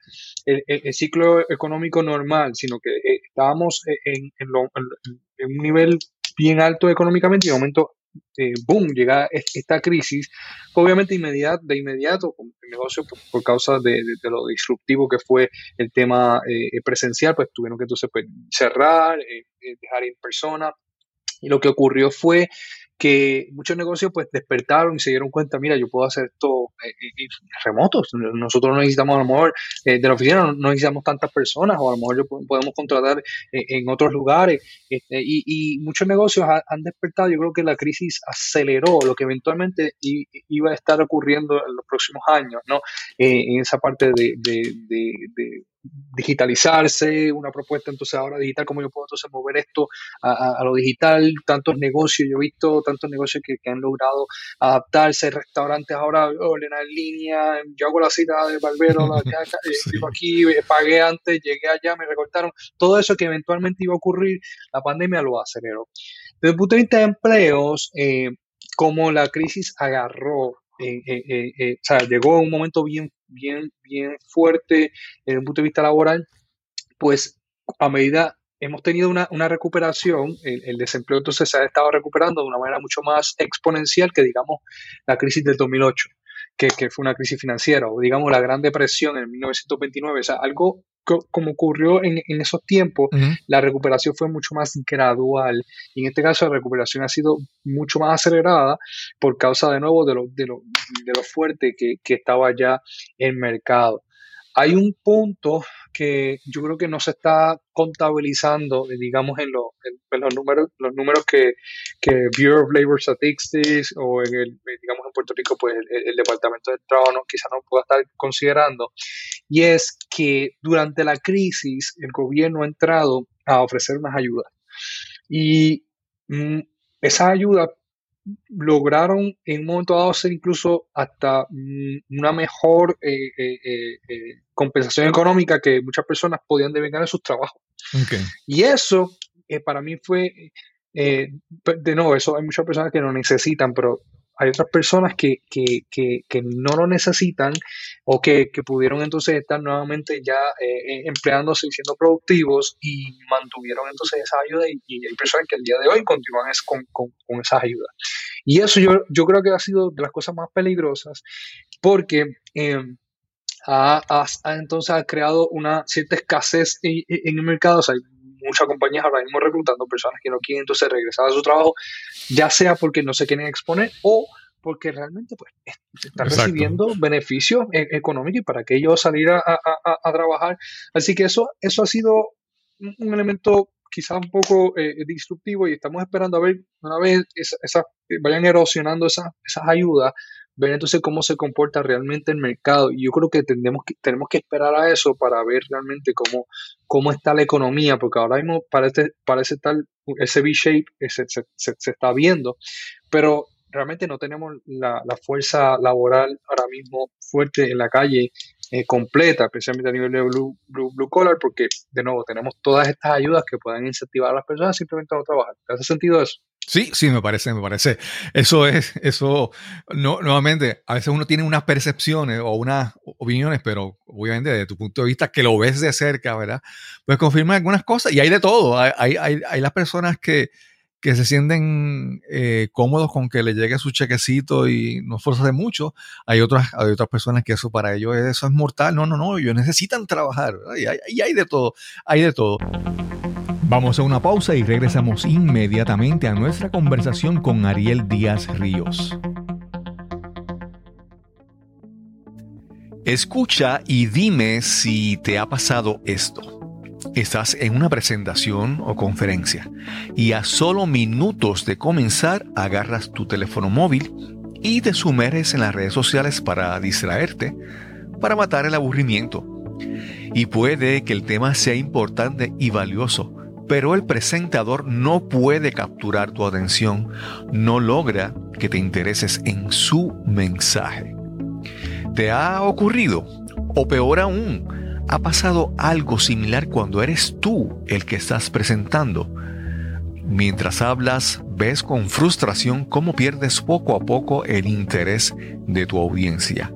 el, ciclo económico normal, sino que estábamos en, en un nivel bien alto económicamente y de momento eh, boom, llega esta crisis, obviamente de inmediato el negocio por, causa de, lo disruptivo que fue el tema eh, presencial, pues tuvieron que entonces pues, cerrar, eh, dejar ir personas. Y lo que ocurrió fue que muchos negocios pues despertaron y se dieron cuenta, mira, yo puedo hacer esto eh, eh, eh, remotos. Nosotros no necesitamos a lo mejor de la oficina, no, necesitamos tantas personas o a lo mejor podemos contratar en otros lugares. Este, y, muchos negocios han despertado, yo creo que la crisis aceleró lo que eventualmente iba a estar ocurriendo en los próximos años, ¿no? en esa parte de digitalizarse, una propuesta entonces ahora digital, cómo yo puedo entonces mover esto a, lo digital, tantos negocios, yo he visto tantos negocios que, han logrado adaptarse, restaurantes ahora ordenar en línea, yo hago la cita de barbero, la, eh, aquí, eh, pagué antes, llegué allá, me recortaron, todo eso que eventualmente iba a ocurrir, la pandemia lo aceleró. Desde el punto de vista de empleos, eh, como la crisis agarró eh, eh, eh, o sea, llegó a un momento bien, bien, bien fuerte desde un punto de vista laboral, pues a medida hemos tenido una, recuperación, el, desempleo entonces se ha estado recuperando de una manera mucho más exponencial que, digamos, la crisis del 2008, que, que fue una crisis financiera, o digamos la Gran Depresión en 1929, o sea, algo como ocurrió en, esos tiempos, la recuperación fue mucho más gradual. Y en este caso, la recuperación ha sido mucho más acelerada por causa, de nuevo, de lo, de lo, de lo fuerte que, que estaba ya el mercado. Hay un punto que yo creo que no se está contabilizando, digamos, en, los números, los números que, Bureau of Labor Statistics o en el, digamos, en Puerto Rico, pues el, Departamento de Trabajo no, quizá no pueda estar considerando, y es que durante la crisis el gobierno ha entrado a ofrecer unas ayudas. Y mm, esas ayudas lograron en un momento dado ser incluso hasta mm, una mejor eh, eh, eh, compensación económica que muchas personas podían devengar en sus trabajos. Y eso para mí fue, de nuevo, eso hay muchas personas que lo necesitan, pero hay otras personas que, que, que, que no lo necesitan o que, pudieron entonces estar nuevamente ya eh, empleándose y siendo productivos y mantuvieron entonces esa ayuda y, hay personas que al día de hoy continúan es, con, con, con, esas ayudas. Y eso yo, yo creo que ha sido de las cosas más peligrosas porque... Em, ha, ha, entonces ha creado una cierta escasez en, en el mercado. O sea, muchas compañías ahora mismo reclutando personas que no quieren entonces regresar a su trabajo, ya sea porque no se quieren exponer o porque realmente pues están recibiendo beneficios e-, económicos y para que ellos salir a, trabajar. Así que eso, eso ha sido un elemento quizás un poco eh, disruptivo y estamos esperando a ver una vez esa, vayan erosionando esas, esas ayudas, ver entonces cómo se comporta realmente el mercado. Y yo creo que tenemos que, tenemos que esperar a eso para ver realmente cómo, cómo está la economía, porque ahora mismo parece, parece tal, ese V-shape se, se, está viendo, pero realmente no tenemos la, fuerza laboral ahora mismo fuerte en la calle eh, completa, especialmente a nivel de blue, blue, blue, collar, porque de nuevo tenemos todas estas ayudas que pueden incentivar a las personas simplemente a no trabajar. ¿Te hace sentido eso? Sí, sí, me parece, me parece. Eso es, eso, no, nuevamente, a veces uno tiene unas percepciones o unas opiniones, pero obviamente desde tu punto de vista, que lo ves de cerca, ¿verdad? Pues confirma algunas cosas y hay de todo. Hay, hay, hay las personas que, que se sienten eh, cómodos con que le llegue su chequecito y no de mucho. Hay otras, hay otras personas que eso para ellos eso es mortal. No, no, no, ellos necesitan trabajar. Y hay, y hay de todo, hay de todo. Vamos a una pausa y regresamos inmediatamente a nuestra conversación con Ariel Díaz Ríos. Escucha y dime si te ha pasado esto. Estás en una presentación o conferencia y a solo minutos de comenzar agarras tu teléfono móvil y te sumerges en las redes sociales para distraerte, para matar el aburrimiento. Y puede que el tema sea importante y valioso, pero el presentador no puede capturar tu atención, no logra que te intereses en su mensaje. ¿Te ha ocurrido? O peor aún, ¿ha pasado algo similar cuando eres tú el que estás presentando? Mientras hablas, ves con frustración cómo pierdes poco a poco el interés de tu audiencia.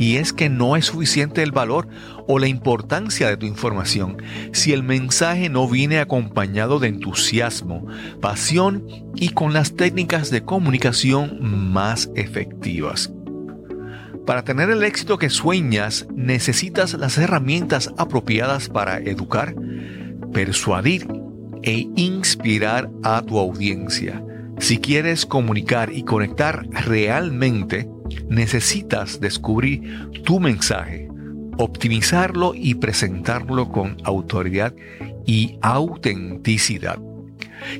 Y es que no es suficiente el valor o la importancia de tu información si el mensaje no viene acompañado de entusiasmo, pasión y con las técnicas de comunicación más efectivas. Para tener el éxito que sueñas, necesitas las herramientas apropiadas para educar, persuadir e inspirar a tu audiencia. Si quieres comunicar y conectar realmente, necesitas descubrir tu mensaje, optimizarlo y presentarlo con autoridad y autenticidad.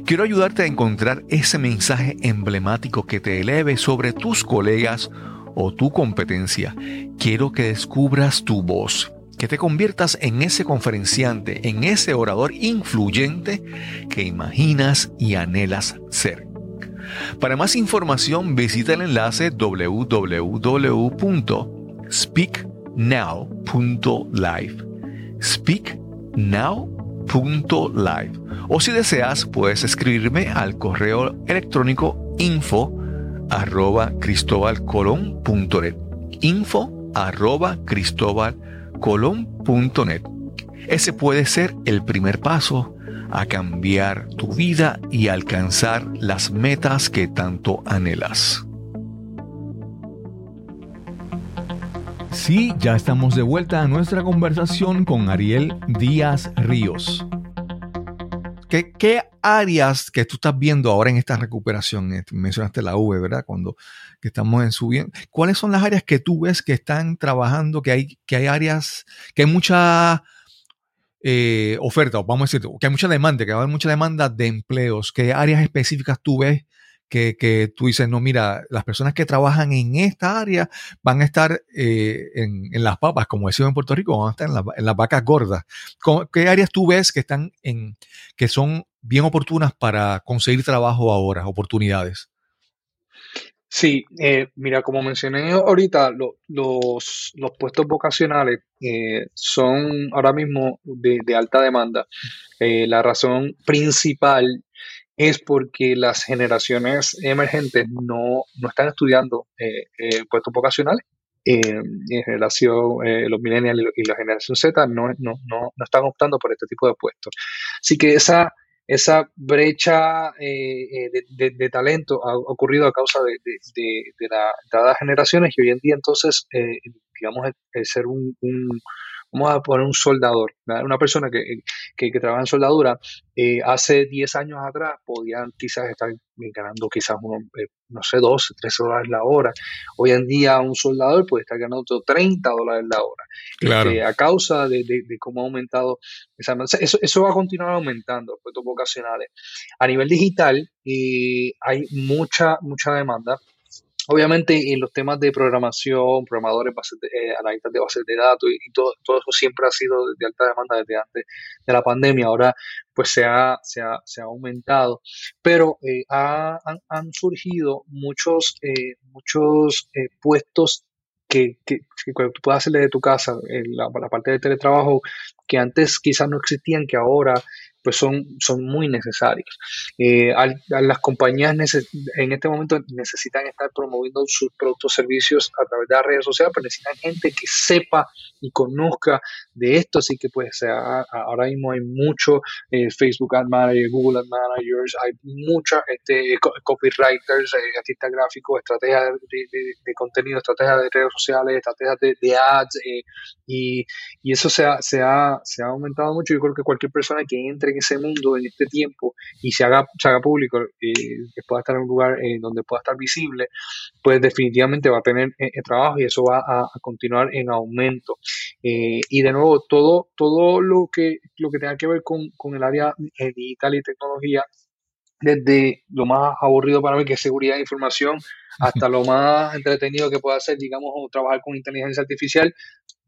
Quiero ayudarte a encontrar ese mensaje emblemático que te eleve sobre tus colegas o tu competencia. Quiero que descubras tu voz que te conviertas en ese conferenciante, en ese orador influyente que imaginas y anhelas ser. Para más información visita el enlace www.speaknow.live. Speaknow.live. O si deseas, puedes escribirme al correo electrónico info arroba cristobalcolón.net. Info arroba colon.net. Ese puede ser el primer paso a cambiar tu vida y alcanzar las metas que tanto anhelas. Sí, ya estamos de vuelta a nuestra conversación con Ariel Díaz Ríos. ¿Qué, áreas que tú estás viendo ahora en esta recuperación? Eh, mencionaste la V, ¿verdad? Cuando estamos en subiendo. ¿Cuáles son las áreas que tú ves que están trabajando, que hay, que hay áreas, que hay mucha eh, oferta, vamos a decir, que hay mucha demanda, que va a haber mucha demanda de empleos? ¿Qué áreas específicas tú ves que, tú dices, no, mira, las personas que trabajan en esta área van a estar eh, en, las papas, como decimos en Puerto Rico, van a estar en, las vacas gordas. ¿Qué áreas tú ves que están en, que son bien oportunas para conseguir trabajo ahora, oportunidades? Sí, eh, mira, como mencioné ahorita, los, puestos vocacionales eh, son ahora mismo de, alta demanda. la razón principal es porque las generaciones emergentes no, están estudiando eh, eh, puestos vocacionales. Eh, en relación, los millennials y la generación Z no, no, no, están optando por este tipo de puestos. Así que esa, esa brecha de, talento ha ocurrido a causa de, de, las generaciones y hoy en día entonces, digamos, el, ser un vamos a poner un soldador, una persona que, trabaja en soldadura, eh, hace 10 años atrás podían quizás estar ganando quizás, eh, no sé, 12, 13 dólares la hora. Hoy en día un soldador puede estar ganando 30 dólares la hora. Claro. Este, a causa de, cómo ha aumentado esa... Eso, eso va a continuar aumentando, los puestos vocacionales. A nivel digital eh, hay mucha, mucha demanda Obviamente en los temas de programación, programadores, bases de, eh, analistas de bases de datos y, todo, todo, eso siempre ha sido de alta demanda desde antes de la pandemia. Ahora pues se ha, se ha, se ha aumentado. Pero eh, han, surgido muchos, eh, muchos puestos que, que, que, tú puedas hacerle de tu casa, la, la, parte de teletrabajo, que antes quizás no existían, que ahora pues son, son muy necesarios. Eh, las compañías en este momento necesitan estar promoviendo sus productos servicios a través de las redes sociales, pero necesitan gente que sepa y conozca de esto, así que pues ahora mismo hay mucho eh, Facebook Ad Manager, Google Ad Managers, hay mucha este, copywriters, eh, artistas gráficos, estrategias de, contenido, estrategias de redes sociales, estrategias de, ads, y, y, eso se ha, se, ha, se ha aumentado mucho. Yo creo que cualquier persona que entre en ese mundo en este tiempo y se haga, se haga público, eh, que pueda estar en un lugar eh, donde pueda estar visible, pues definitivamente va a tener eh, trabajo y eso va a, continuar en aumento. y de nuevo, todo, todo lo que, lo que tenga que ver con, con el área digital y tecnología, desde lo más aburrido para mí, que es seguridad de información, hasta lo más entretenido que pueda ser, digamos, trabajar con inteligencia artificial,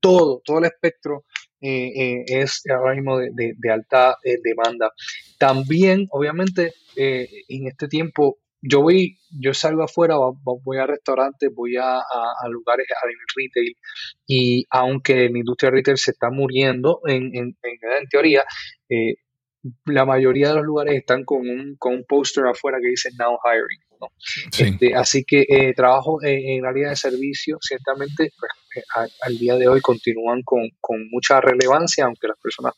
todo, todo el espectro eh, eh, es ahora mismo de, alta eh, demanda. También, obviamente, en este tiempo yo voy, yo salgo afuera, voy a restaurantes, voy a, lugares, a retail, y aunque la industria retail se está muriendo, en, en, en, teoría, eh, la mayoría de los lugares están con un, con un póster afuera que dice Now Hiring. Este, así que eh, trabajo en, el área de servicio, ciertamente pues, eh, al día de hoy continúan con, con mucha relevancia, aunque las personas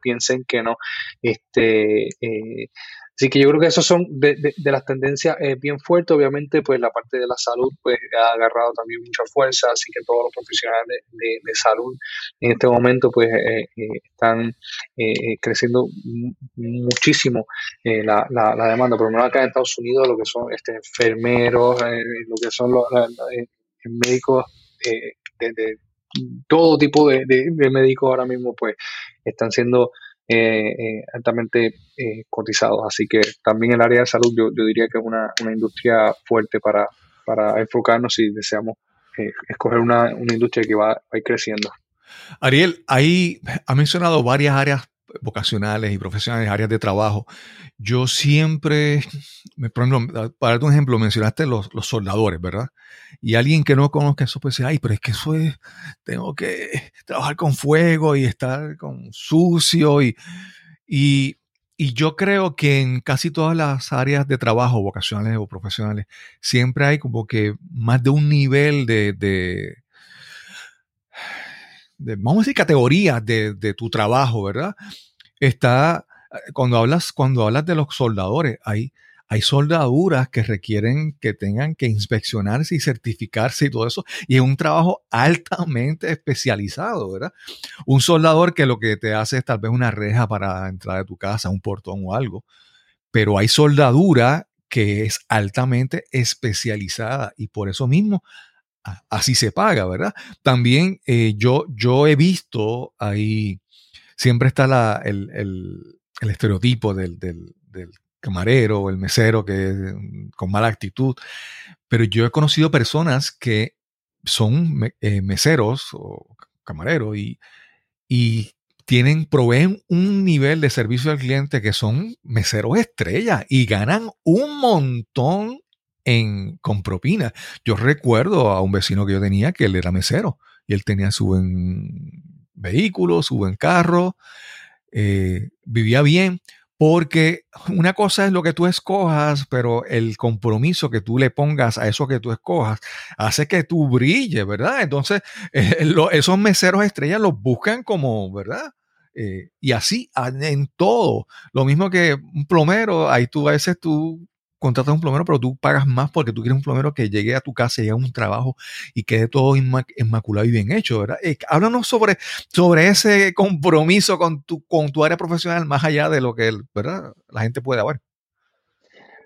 piensen que no. Este, Así que yo creo que esos son de, las tendencias eh, bien fuertes. Obviamente, pues la parte de la salud pues ha agarrado también mucha fuerza, así que todos los profesionales de, salud en este momento pues eh, eh, están creciendo muchísimo la, la, demanda, por lo menos acá en Estados Unidos, lo que son este, enfermeros, lo que son los médicos de, todo tipo de, médicos ahora mismo pues están siendo eh, eh, altamente eh, cotizados. Así que también el área de salud yo, diría que es una, industria fuerte para, para enfocarnos si deseamos escoger una, industria que va, a ir creciendo. Ariel, ahí ha mencionado varias áreas vocacionales y profesionales, áreas de trabajo. Yo siempre, por ejemplo, para un ejemplo, mencionaste los, los, soldadores, ¿verdad? Y alguien que no conozca eso puede decir, ay, pero es que eso es, tengo que trabajar con fuego y estar con sucio y, y, y yo creo que en casi todas las áreas de trabajo, vocacionales o profesionales, siempre hay como que más de un nivel de, de vamos a decir, categorías de, de, tu trabajo, ¿verdad? Está, cuando hablas, cuando hablas de los soldadores, hay, hay soldaduras que requieren que tengan que inspeccionarse y certificarse y todo eso. Y es un trabajo altamente especializado, ¿verdad? Un soldador que lo que te hace es tal vez una reja para entrar a tu casa, un portón o algo. Pero hay soldadura que es altamente especializada y por eso mismo así se paga, ¿verdad? También eh, yo, yo he visto ahí, siempre está el, estereotipo del, camarero o el mesero que mm, con mala actitud, pero yo he conocido personas que son eh, meseros o camareros y, y tienen, proveen un nivel de servicio al cliente que son meseros estrellas y ganan un montón con propina. Yo recuerdo a un vecino que yo tenía que él era mesero y él tenía su buen vehículo, su buen carro, eh, vivía bien, porque una cosa es lo que tú escojas, pero el compromiso que tú le pongas a eso que tú escojas hace que tú brilles, ¿verdad? Entonces, eh, esos meseros estrellas los buscan como, ¿verdad? Eh, y así en todo. Lo mismo que un plomero, ahí tú a veces tú contratas un plomero, pero tú pagas más porque tú quieres un plomero que llegue a tu casa, llegue a un trabajo y quede todo inmaculado y bien hecho, ¿verdad? Eh, háblanos sobre, sobre ese compromiso con tu, con tu área profesional más allá de lo que la gente puede ver.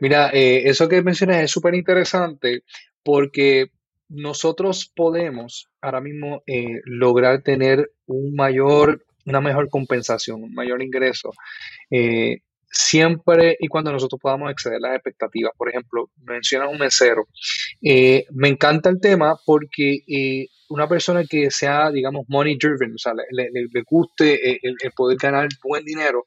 Mira, eh, eso que mencionas es súper interesante porque nosotros podemos ahora mismo eh, lograr tener un mayor, una mejor compensación, un mayor ingreso siempre y cuando nosotros podamos exceder las expectativas. Por ejemplo, mencionas un mesero. Eh, me encanta el tema porque eh, una persona que sea, digamos, money driven, o sea, le, guste el, poder ganar buen dinero,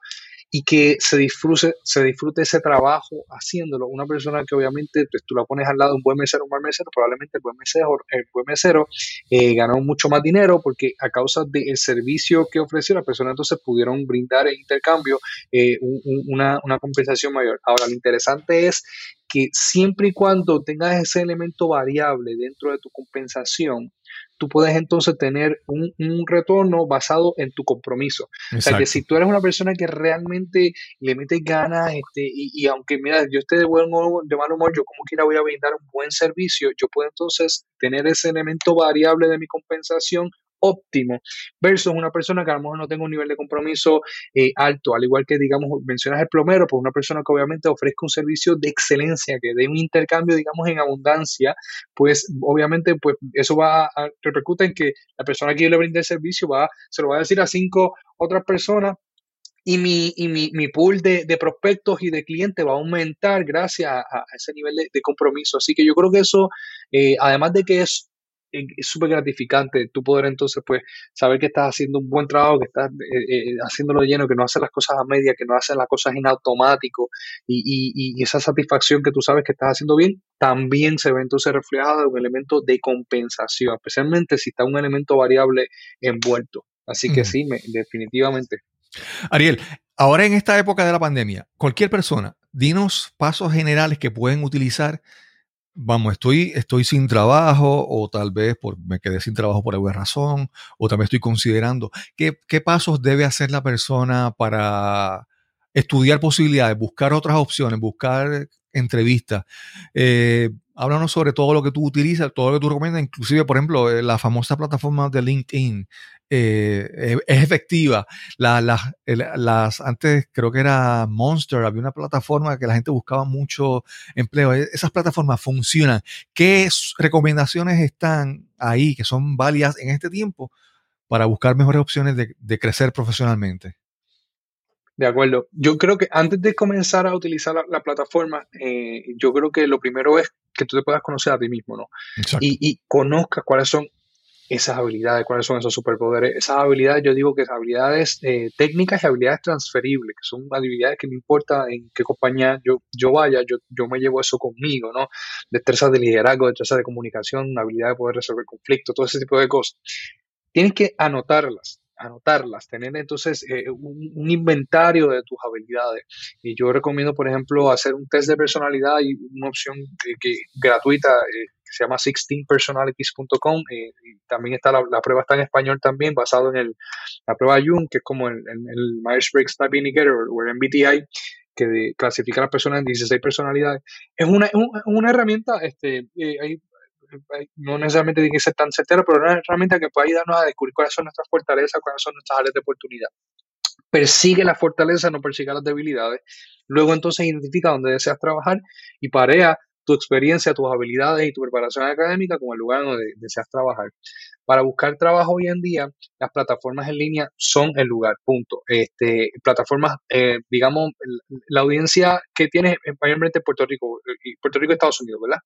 y que se disfrute, se disfrute ese trabajo haciéndolo. Una persona que obviamente pues, tú la pones al lado un buen mesero, un mal mesero, probablemente el buen mesero, el buen mesero eh, ganó mucho más dinero porque a causa del servicio que ofreció, la persona entonces pudieron brindar en intercambio eh, una, una compensación mayor. Ahora, lo interesante es que siempre y cuando tengas ese elemento variable dentro de tu compensación, tú puedes entonces tener un, retorno basado en tu compromiso. O sea, que si tú eres una persona que realmente le metes ganas, este, y, aunque, mira, yo esté de, buen de mal humor, yo como quiera voy a brindar un buen servicio, yo puedo entonces tener ese elemento variable de mi compensación óptimo versus una persona que a lo mejor no tenga un nivel de compromiso eh, alto, al igual que digamos mencionas el plomero, pues una persona que obviamente ofrezca un servicio de excelencia, que dé un intercambio digamos en abundancia, pues obviamente pues eso va a repercutir en que la persona que yo le brinde el servicio va, se lo va a decir a cinco otras personas y mi, y mi, mi pool de, de, prospectos y de clientes va a aumentar gracias a, ese nivel de, compromiso. Así que yo creo que eso, eh, además de que es es súper gratificante tú poder entonces pues saber que estás haciendo un buen trabajo, que estás eh, eh, haciéndolo lleno, que no haces las cosas a media, que no haces las cosas en automático y, y, y, esa satisfacción que tú sabes que estás haciendo bien también se ve entonces reflejada en un elemento de compensación, especialmente si está un elemento variable envuelto. Así que sí, me, definitivamente. Ariel, ahora en esta época de la pandemia, cualquier persona, dinos pasos generales que pueden utilizar vamos, estoy, estoy sin trabajo o tal vez por, me quedé sin trabajo por alguna razón o también estoy considerando qué, qué pasos debe hacer la persona para estudiar posibilidades, buscar otras opciones, buscar entrevistas. Eh, háblanos sobre todo lo que tú utilizas, todo lo que tú recomiendas, inclusive, por ejemplo, eh, la famosa plataforma de LinkedIn. Eh, es efectiva. las, antes creo que era Monster, había una plataforma que la gente buscaba mucho empleo. E, esas plataformas funcionan. ¿Qué recomendaciones están ahí que son válidas en este tiempo para buscar mejores opciones de, crecer profesionalmente? De acuerdo. Yo creo que antes de comenzar a utilizar la, plataforma, eh, yo creo que lo primero es que tú te puedas conocer a ti mismo, ¿no? Y, y conozcas cuáles son esas habilidades, cuáles son esos superpoderes. Esas habilidades, yo digo que esas habilidades eh, técnicas y habilidades transferibles, que son habilidades que no importa en qué compañía yo, yo vaya, yo, yo me llevo eso conmigo, ¿no? Destrezas de liderazgo, destrezas de comunicación, habilidad de poder resolver conflictos, todo ese tipo de cosas. Tienes que anotarlas, anotarlas, tener entonces eh, un, inventario de tus habilidades. Y yo recomiendo, por ejemplo, hacer un test de personalidad y una opción eh, que, gratuita eh, que se llama 16personalities.com. y también está la, prueba está en español también, basado en el, la prueba Jung, que es como el, el, Myers-Briggs Type Indicator o el MBTI que clasifica a las personas en 16 personalidades. Es una, una herramienta, este, hay no necesariamente tiene que ser tan certero, pero una herramienta que puede ayudarnos a descubrir cuáles son nuestras fortalezas, cuáles son nuestras áreas de oportunidad. Persigue las fortalezas, no persiga las debilidades. Luego entonces identifica dónde deseas trabajar y parea tu experiencia, tus habilidades y tu preparación académica con el lugar donde deseas trabajar. Para buscar trabajo hoy en día, las plataformas en línea son el lugar, punto. Este, plataformas, eh, digamos, la audiencia que tiene mayormente Puerto Rico, y Puerto Rico y Estados Unidos, ¿verdad?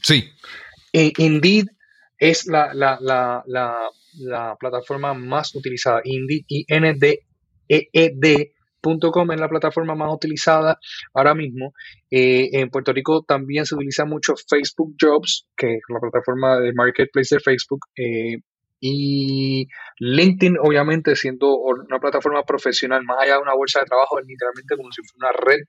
Sí. Indeed es la, plataforma más utilizada. Indeed, I-N-D-E-E-D.com es la plataforma más utilizada ahora mismo. Eh, en Puerto Rico también se utiliza mucho Facebook Jobs, que es la plataforma de marketplace de Facebook. Eh, y LinkedIn, obviamente, siendo una plataforma profesional, más allá de una bolsa de trabajo, es literalmente como si fuera una red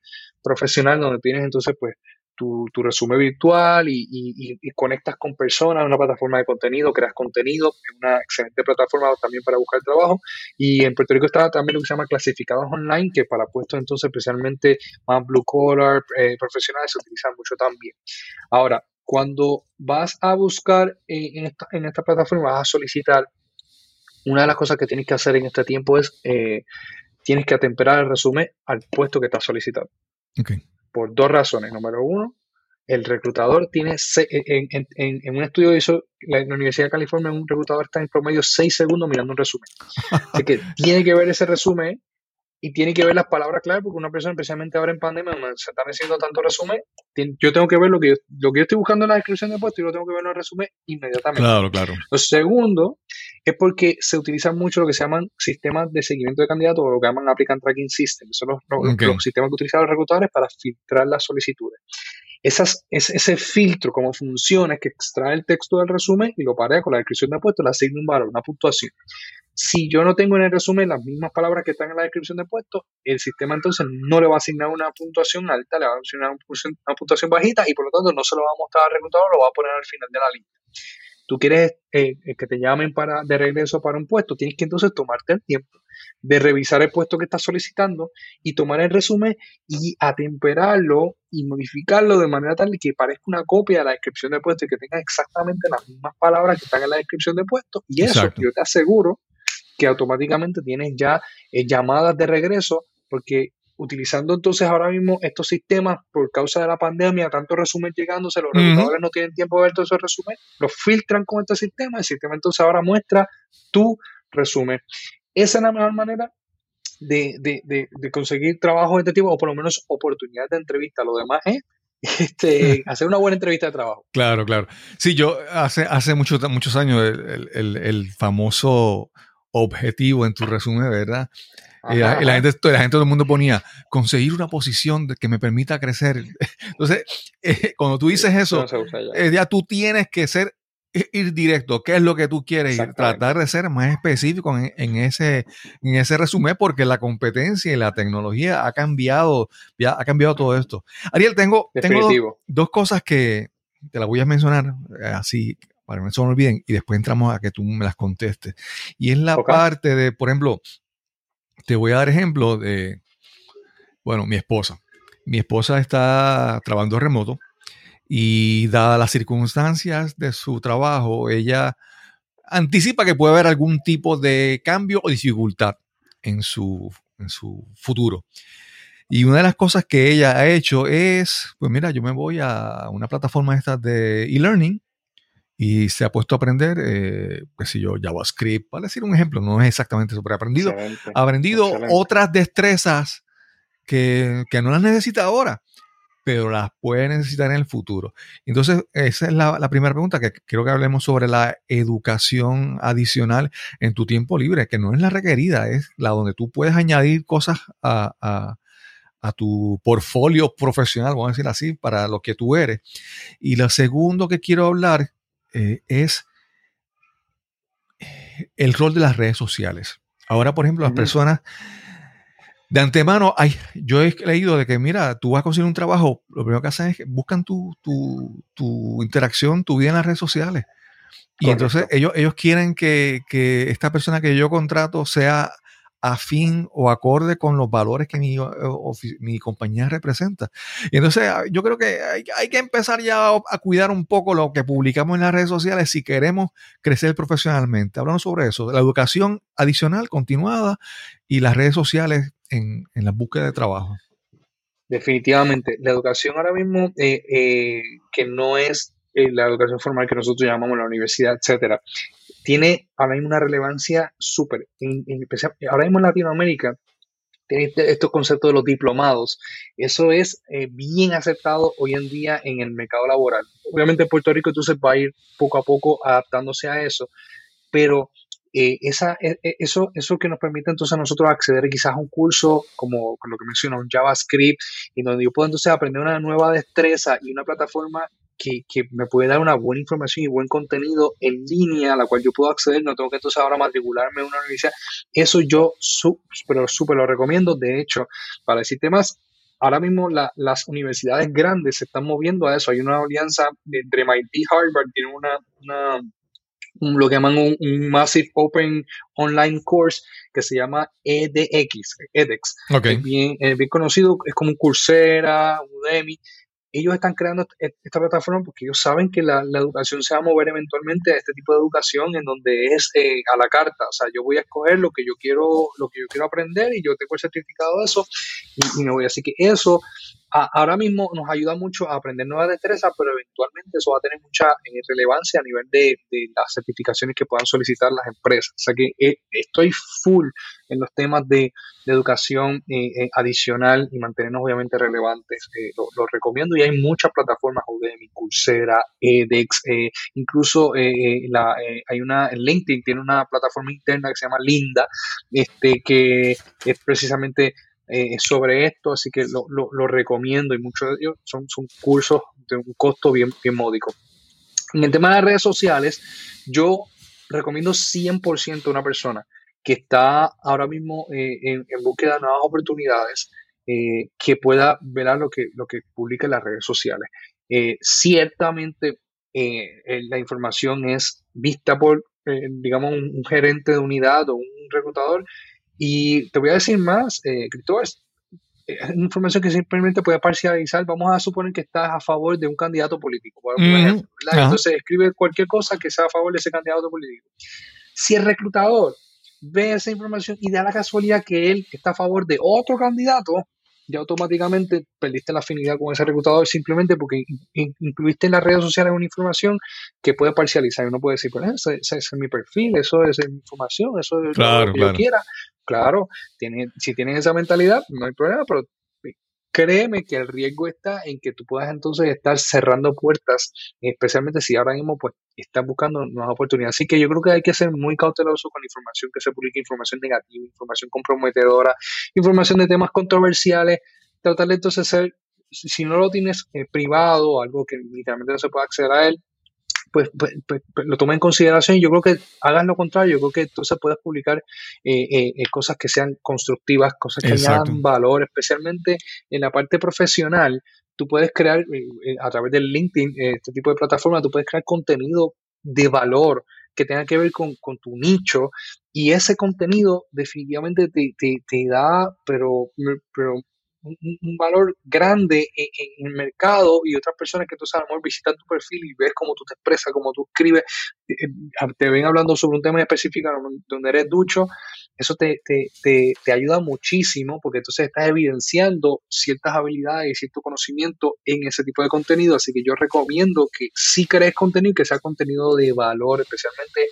profesional donde tienes entonces, pues, tu, resumen virtual y, conectas con personas en una plataforma de contenido, creas contenido, es una excelente plataforma también para buscar trabajo. Y en Puerto Rico está también lo que se llama clasificados online, que para puestos entonces especialmente más blue collar, eh, profesionales se utilizan mucho también. Ahora, cuando vas a buscar en, esta, plataforma, vas a solicitar, una de las cosas que tienes que hacer en este tiempo es, eh, tienes que atemperar el resumen al puesto que estás solicitando. Okay por dos razones. Número uno, el reclutador tiene, en, un estudio de hizo la, Universidad de California, un reclutador está en promedio seis segundos mirando un resumen. Así que tiene que ver ese resumen y tiene que ver las palabras clave porque una persona, especialmente ahora en pandemia, donde se están haciendo tanto resumen, yo tengo que ver lo que yo, lo que yo estoy buscando en la descripción de puesto y lo tengo que ver en el resumen inmediatamente. Claro, claro. Lo segundo es porque se utilizan mucho lo que se llaman sistemas de seguimiento de candidatos o lo que llaman applicant tracking system. Son los, los, sistemas que utilizan los reclutadores para filtrar las solicitudes. Esas, ese filtro, cómo funciona, es que extrae el texto del resumen y lo parea con la descripción de puesto, le asigna un valor, una puntuación. Si yo no tengo en el resumen las mismas palabras que están en la descripción de puesto, el sistema entonces no le va a asignar una puntuación alta, le va a asignar una puntuación bajita y por lo tanto no se lo va a mostrar al reclutador, lo va a poner al final de la lista tú quieres eh, eh, que te llamen para, de regreso para un puesto, tienes que entonces tomarte el tiempo de revisar el puesto que estás solicitando y tomar el resumen y atemperarlo y modificarlo de manera tal que parezca una copia de la descripción de puesto y que tenga exactamente las mismas palabras que están en la descripción de puesto. Y eso yo te aseguro que automáticamente tienes ya eh, llamadas de regreso porque utilizando entonces ahora mismo estos sistemas por causa de la pandemia, tanto resumen llegándose, los reclutadores no tienen tiempo de ver todos esos resúmenes, los filtran con este sistema, el sistema entonces ahora muestra tu resumen. Esa es la mejor manera de, conseguir trabajo de este tipo, o por lo menos oportunidades de entrevista. Lo demás es este, hacer una buena entrevista de trabajo. Claro, claro. Sí, yo hace, hace muchos, muchos años el, famoso objetivo en tu resumen, ¿verdad? Y la, gente, la gente, todo el mundo ponía conseguir una posición que me permita crecer. Entonces, eh, cuando tú dices eso, eh, ya tú tienes que ser ir directo, qué es lo que tú quieres y tratar de ser más específico en, ese, en ese resumen porque la competencia y la tecnología ha cambiado, ya ha cambiado todo esto. Ariel, tengo, tengo dos, cosas que te las voy a mencionar eh, así para que no se me olviden y después entramos a que tú me las contestes. Y es la parte de, por ejemplo, te voy a dar ejemplo de, bueno, mi esposa. Mi esposa está trabajando remoto y dadas las circunstancias de su trabajo, ella anticipa que puede haber algún tipo de cambio o dificultad en su, en su futuro. Y una de las cosas que ella ha hecho es, pues mira, yo me voy a una plataforma esta de e-learning y se ha puesto a aprender, eh, qué sé yo, JavaScript, para decir un ejemplo, no es exactamente eso, pero ha aprendido, ha aprendido otras destrezas que, que, no las necesita ahora pero las puede necesitar en el futuro. Entonces, esa es la, primera pregunta, que quiero que hablemos sobre la educación adicional en tu tiempo libre, que no es la requerida, es la donde tú puedes añadir cosas a, tu portfolio profesional, vamos a decir así, para lo que tú eres. Y lo segundo que quiero hablar eh, es el rol de las redes sociales. Ahora, por ejemplo, las personas de antemano, hay, yo he leído de que, mira, tú vas a conseguir un trabajo, lo primero que hacen es que buscan tu, tu, interacción, tu vida en las redes sociales. Y entonces ellos, ellos quieren que, que, esta persona que yo contrato sea afín o acorde con los valores que mi, mi compañía representa. Y entonces ah, yo creo que hay, que empezar ya a, cuidar un poco lo que publicamos en las redes sociales si queremos crecer profesionalmente. Hablando sobre eso, la educación adicional, continuada y las redes sociales en, la búsqueda de trabajo. Definitivamente. La educación ahora mismo, eh, eh, que no es eh, la educación formal que nosotros llamamos la universidad, etcétera, tiene ahora mismo una relevancia súper. Ahora mismo en Latinoamérica, tiene este, estos conceptos de los diplomados. Eso es bien aceptado hoy en día en el mercado laboral. Obviamente en Puerto Rico entonces va a ir poco a poco adaptándose a eso, pero eh, esa, e, e, eso, eso que nos permite entonces a nosotros acceder quizás a un curso como lo que mencionó, un JavaScript, y donde yo puedo entonces aprender una nueva destreza y una plataforma que, que, me puede dar una buena información y buen contenido en línea a la cual yo puedo acceder, no tengo que entonces ahora matricularme en una universidad. Eso yo súper súper lo recomiendo. De hecho, para decirte más, ahora mismo las universidades grandes se están moviendo a eso. Hay una alianza entre MIT y Harvard, tiene una, una lo que llaman un, Massive Open Online Course que se llama EDX, edX. Es, bien, bien conocido, es como un Coursera, Udemy. Ellos están creando esta plataforma porque ellos saben que la, educación se va a mover eventualmente a este tipo de educación en donde es eh, a la carta. O sea, yo voy a escoger lo que yo quiero, lo que yo quiero aprender y yo tengo el certificado de eso y, y me voy. Así que eso ahora mismo nos ayuda mucho a aprender nuevas destrezas, pero eventualmente eso va a tener mucha eh, relevancia a nivel de, las certificaciones que puedan solicitar las empresas. O sea que eh, estoy full en los temas de, educación eh, adicional y mantenernos obviamente relevantes. lo, recomiendo y hay muchas plataformas, Udemy, Coursera, edX, incluso la, hay una, LinkedIn tiene una plataforma interna que se llama Linda, este, que es precisamente eh, sobre esto, así que lo, lo, recomiendo y muchos de ellos son, son cursos de un costo bien, bien módico. En el tema de las redes sociales, yo recomiendo 100% a una persona que está ahora mismo eh, en, búsqueda de nuevas oportunidades, eh, que pueda ver lo que, lo que publica en las redes sociales. ciertamente la información es vista por, digamos, un, gerente de unidad o un reclutador y te voy a decir más, eh, es información que simplemente puede parcializar. Vamos a suponer que estás a favor de un candidato político, por ejemplo, Entonces escribe cualquier cosa que sea a favor de ese candidato político. Si el reclutador ve esa información y da la casualidad que él está a favor de otro candidato, ya automáticamente perdiste la afinidad con ese reclutador simplemente porque incluiste en las redes sociales una información que puede parcializar. Uno puede decir, pues ese, es mi perfil, eso es mi información, eso es lo que yo quiera. Claro, tiene, si tienes esa mentalidad, no hay problema, pero créeme que el riesgo está en que tú puedas entonces estar cerrando puertas, especialmente si ahora mismo pues estás buscando nuevas oportunidades. Así que yo creo que hay que ser muy cauteloso con la información que se publica, información negativa, información comprometedora, información de temas controversiales, tratar de entonces ser, si no lo tienes eh, privado, algo que literalmente no se puede acceder a él, pues, pues, pues, pues, lo toma en consideración y yo creo que hagas lo contrario, yo creo que entonces puedes publicar eh, eh, eh, cosas que sean constructivas, cosas que añadan valor, especialmente en la parte profesional. Tú puedes crear a través del LinkedIn, este tipo de plataforma, tú puedes crear contenido de valor que tenga que ver con, tu nicho y ese contenido definitivamente te, te, te da, pero, pero un, valor grande en, el mercado y otras personas que entonces a lo mejor visitan tu perfil y ves cómo tú te expresas, cómo tú escribes, eh, eh, te ven hablando sobre un tema específico donde eres ducho, eso te, te, te, te, ayuda muchísimo porque entonces estás evidenciando ciertas habilidades y cierto conocimiento en ese tipo de contenido, así que yo recomiendo que si crees contenido que sea contenido de valor, especialmente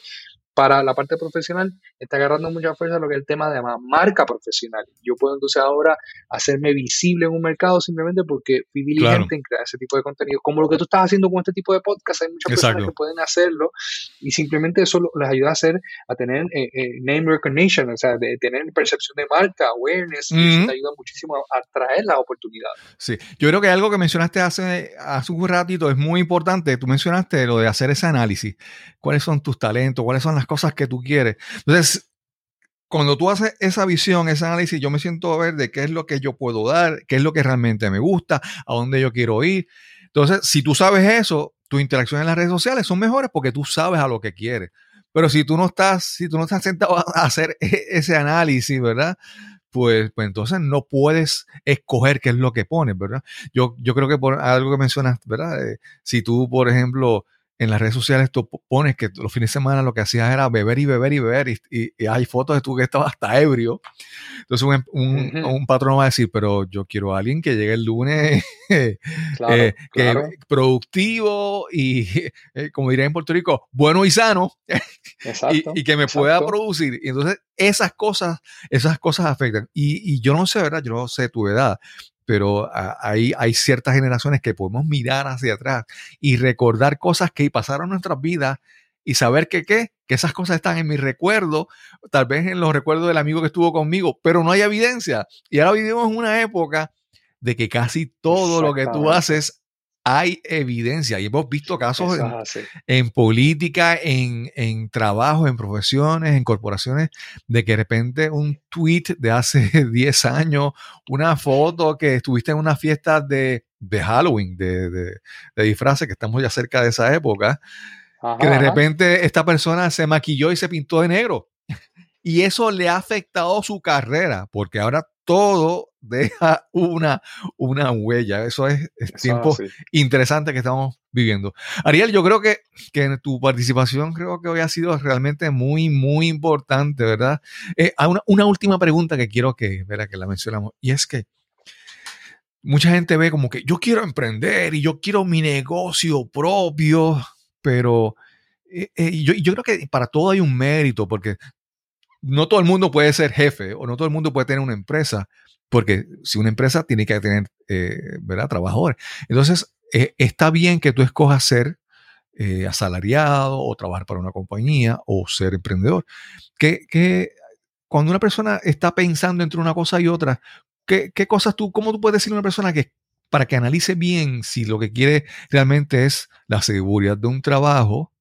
para la parte profesional está agarrando mucha fuerza lo que es el tema de la marca profesional. Yo puedo entonces ahora hacerme visible en un mercado simplemente porque fui diligente en crear ese tipo de contenido. Como lo que tú estás haciendo con este tipo de podcast, hay muchas personas que pueden hacerlo y simplemente eso les ayuda a hacer, a tener eh, eh, name recognition, o sea, de tener percepción de marca, awareness, y eso te ayuda muchísimo a atraer las oportunidades. Sí, yo creo que algo que mencionaste hace, hace un ratito es muy importante. Tú mencionaste lo de hacer ese análisis. ¿Cuáles son tus talentos? ¿Cuáles son las cosas que tú quieres. Entonces, cuando tú haces esa visión, ese análisis, yo me siento a ver de qué es lo que yo puedo dar, qué es lo que realmente me gusta, a dónde yo quiero ir. Entonces, si tú sabes eso, tus interacciones en las redes sociales son mejores porque tú sabes a lo que quieres. Pero si tú no estás, si tú no estás sentado a hacer e-, ese análisis, ¿verdad? Pues, pues entonces no puedes escoger qué es lo que pones, ¿verdad? Yo, yo creo que por algo que mencionas, ¿verdad? Eh, si tú, por ejemplo, en las redes sociales tú pones que los fines de semana lo que hacías era beber y beber y beber y, hay fotos de tú que estabas hasta ebrio. Entonces un, patrón va a decir, pero yo quiero a alguien que llegue el lunes eh, que, productivo y, eh, como diría en Puerto Rico, bueno y sano y, que me pueda producir. Y entonces esas cosas, esas cosas afectan. Y, y yo no sé, ¿verdad? Yo no sé tu edad, pero hay, hay ciertas generaciones que podemos mirar hacia atrás y recordar cosas que pasaron en nuestras vidas y saber que qué, que esas cosas están en mi recuerdo, tal vez en los recuerdos del amigo que estuvo conmigo, pero no hay evidencia. Y ahora vivimos en una época de que casi todo lo que tú haces hay evidencia y hemos visto casos en, política, en, en trabajo, en profesiones, en corporaciones, de que de repente un tweet de hace 10 años, una foto que estuviste en una fiesta de, Halloween, de, de, disfraces, que estamos ya cerca de esa época, que de repente esta persona se maquilló y se pintó de negro. Y eso le ha afectado su carrera, porque ahora todo deja una, una huella. Eso es, tiempo interesante que estamos viviendo. Ariel, yo creo que, que tu participación creo que hoy ha sido realmente muy, muy importante, ¿verdad? Eh, una, una, última pregunta que quiero que, que la mencionamos, y es que mucha gente ve como que yo quiero emprender y yo quiero mi negocio propio, pero eh, eh, yo, yo creo que para todo hay un mérito, porque no todo el mundo puede ser jefe o no todo el mundo puede tener una empresa, porque si una empresa tiene que tener, eh, ¿verdad?, trabajadores. Entonces, eh, está bien que tú escojas ser eh, asalariado o trabajar para una compañía o ser emprendedor. Que, que, cuando una persona está pensando entre una cosa y otra, ¿qué, ¿qué, cosas tú, cómo tú puedes decirle a una persona que para que analice bien si lo que quiere realmente es la seguridad de un trabajo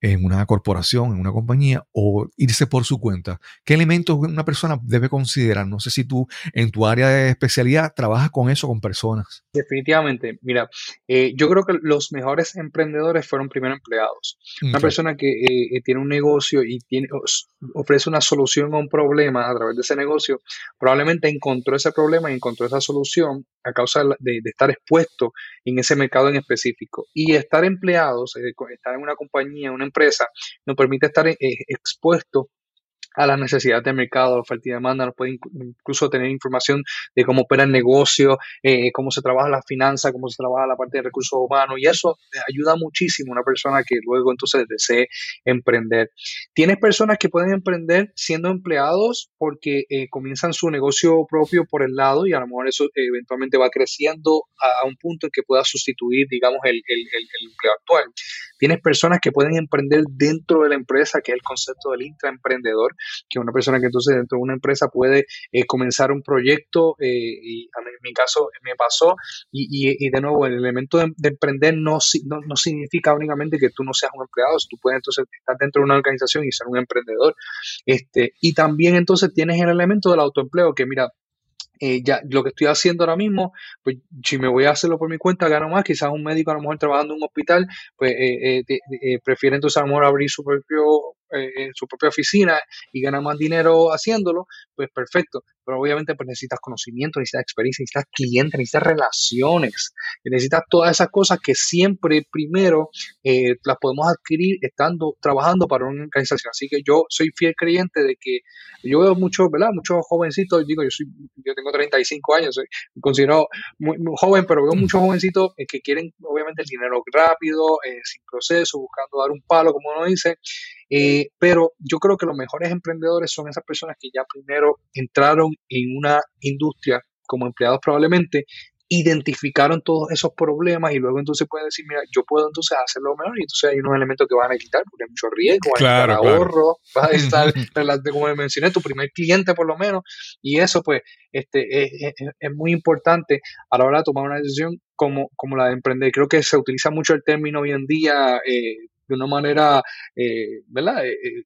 en una corporación, en una compañía, o irse por su cuenta? ¿Qué elementos una persona debe considerar? No sé si tú en tu área de especialidad trabajas con eso, con personas. Definitivamente. Mira, eh, yo creo que los mejores emprendedores fueron primero empleados. Una persona que eh, eh, tiene un negocio y tiene, ofrece una solución a un problema a través de ese negocio, probablemente encontró ese problema y encontró esa solución a causa de, estar expuesto en ese mercado en específico. Y estar empleados, estar en una compañía, una empresa, nos permite estar expuesto a las necesidades del mercado, la oferta y demanda, nos puede incluso tener información de cómo opera el negocio, eh, cómo se trabaja la finanza, cómo se trabaja la parte de recursos humanos y eso ayuda muchísimo a una persona que luego entonces desee emprender. Tienes personas que pueden emprender siendo empleados porque eh, comienzan su negocio propio por el lado y a lo mejor eso eventualmente va creciendo a, un punto en que pueda sustituir, digamos, el, el, el empleo actual. Tienes personas que pueden emprender dentro de la empresa, que es el concepto del intraemprendedor, que una persona que entonces dentro de una empresa puede eh, comenzar un proyecto, eh, y en mi caso me pasó, y, de nuevo, el elemento de, emprender no, no, significa únicamente que tú no seas un empleado, tú puedes entonces estar dentro de una organización y ser un emprendedor. Este, y también entonces tienes el elemento del autoempleo, que mira, eh, ya lo que estoy haciendo ahora mismo, pues si me voy a hacerlo por mi cuenta, gano más. Quizás un médico a lo mejor trabajando en un hospital, pues eh, eh, prefiere entonces a lo mejor abrir su propio su propia oficina y gana más dinero haciéndolo, pues perfecto pero obviamente pues necesitas conocimiento, necesitas experiencia, necesitas clientes, necesitas relaciones, necesitas todas esas cosas que siempre primero eh, las podemos adquirir estando trabajando para una organización. Así que yo soy fiel creyente de que yo veo muchos, ¿verdad? Muchos jovencitos, digo, yo soy, yo tengo 35 años, soy considero muy, joven, pero veo muchos jovencitos eh, que quieren obviamente el dinero rápido, eh, sin proceso, buscando dar un palo, como uno dice. Pero yo creo que los mejores emprendedores son esas personas que ya primero entraron en una industria como empleados probablemente identificaron todos esos problemas y luego entonces pueden decir, mira, yo puedo entonces hacerlo mejor y entonces hay unos elementos que van a quitar porque hay mucho riesgo, hay claro, ahorro, va a estar, como mencioné, tu primer cliente por lo menos. Y eso pues este, es, muy importante a la hora de tomar una decisión como, como la de emprender. Creo que se utiliza mucho el término hoy en día eh, de una manera, eh, ¿verdad? Eh,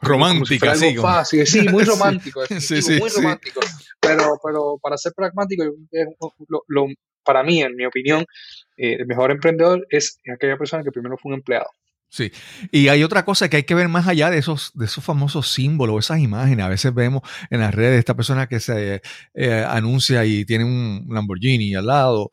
romántica, sí. Fácil. Sí, muy romántico, sí, sí, muy romántico. Pero, pero para ser pragmático, para mí, en mi opinión, eh, el mejor emprendedor es aquella persona que primero fue un empleado. Sí, y hay otra cosa que hay que ver más allá de esos, de esos famosos símbolos, esas imágenes. A veces vemos en las redes esta persona que se eh, anuncia y tiene un Lamborghini al lado,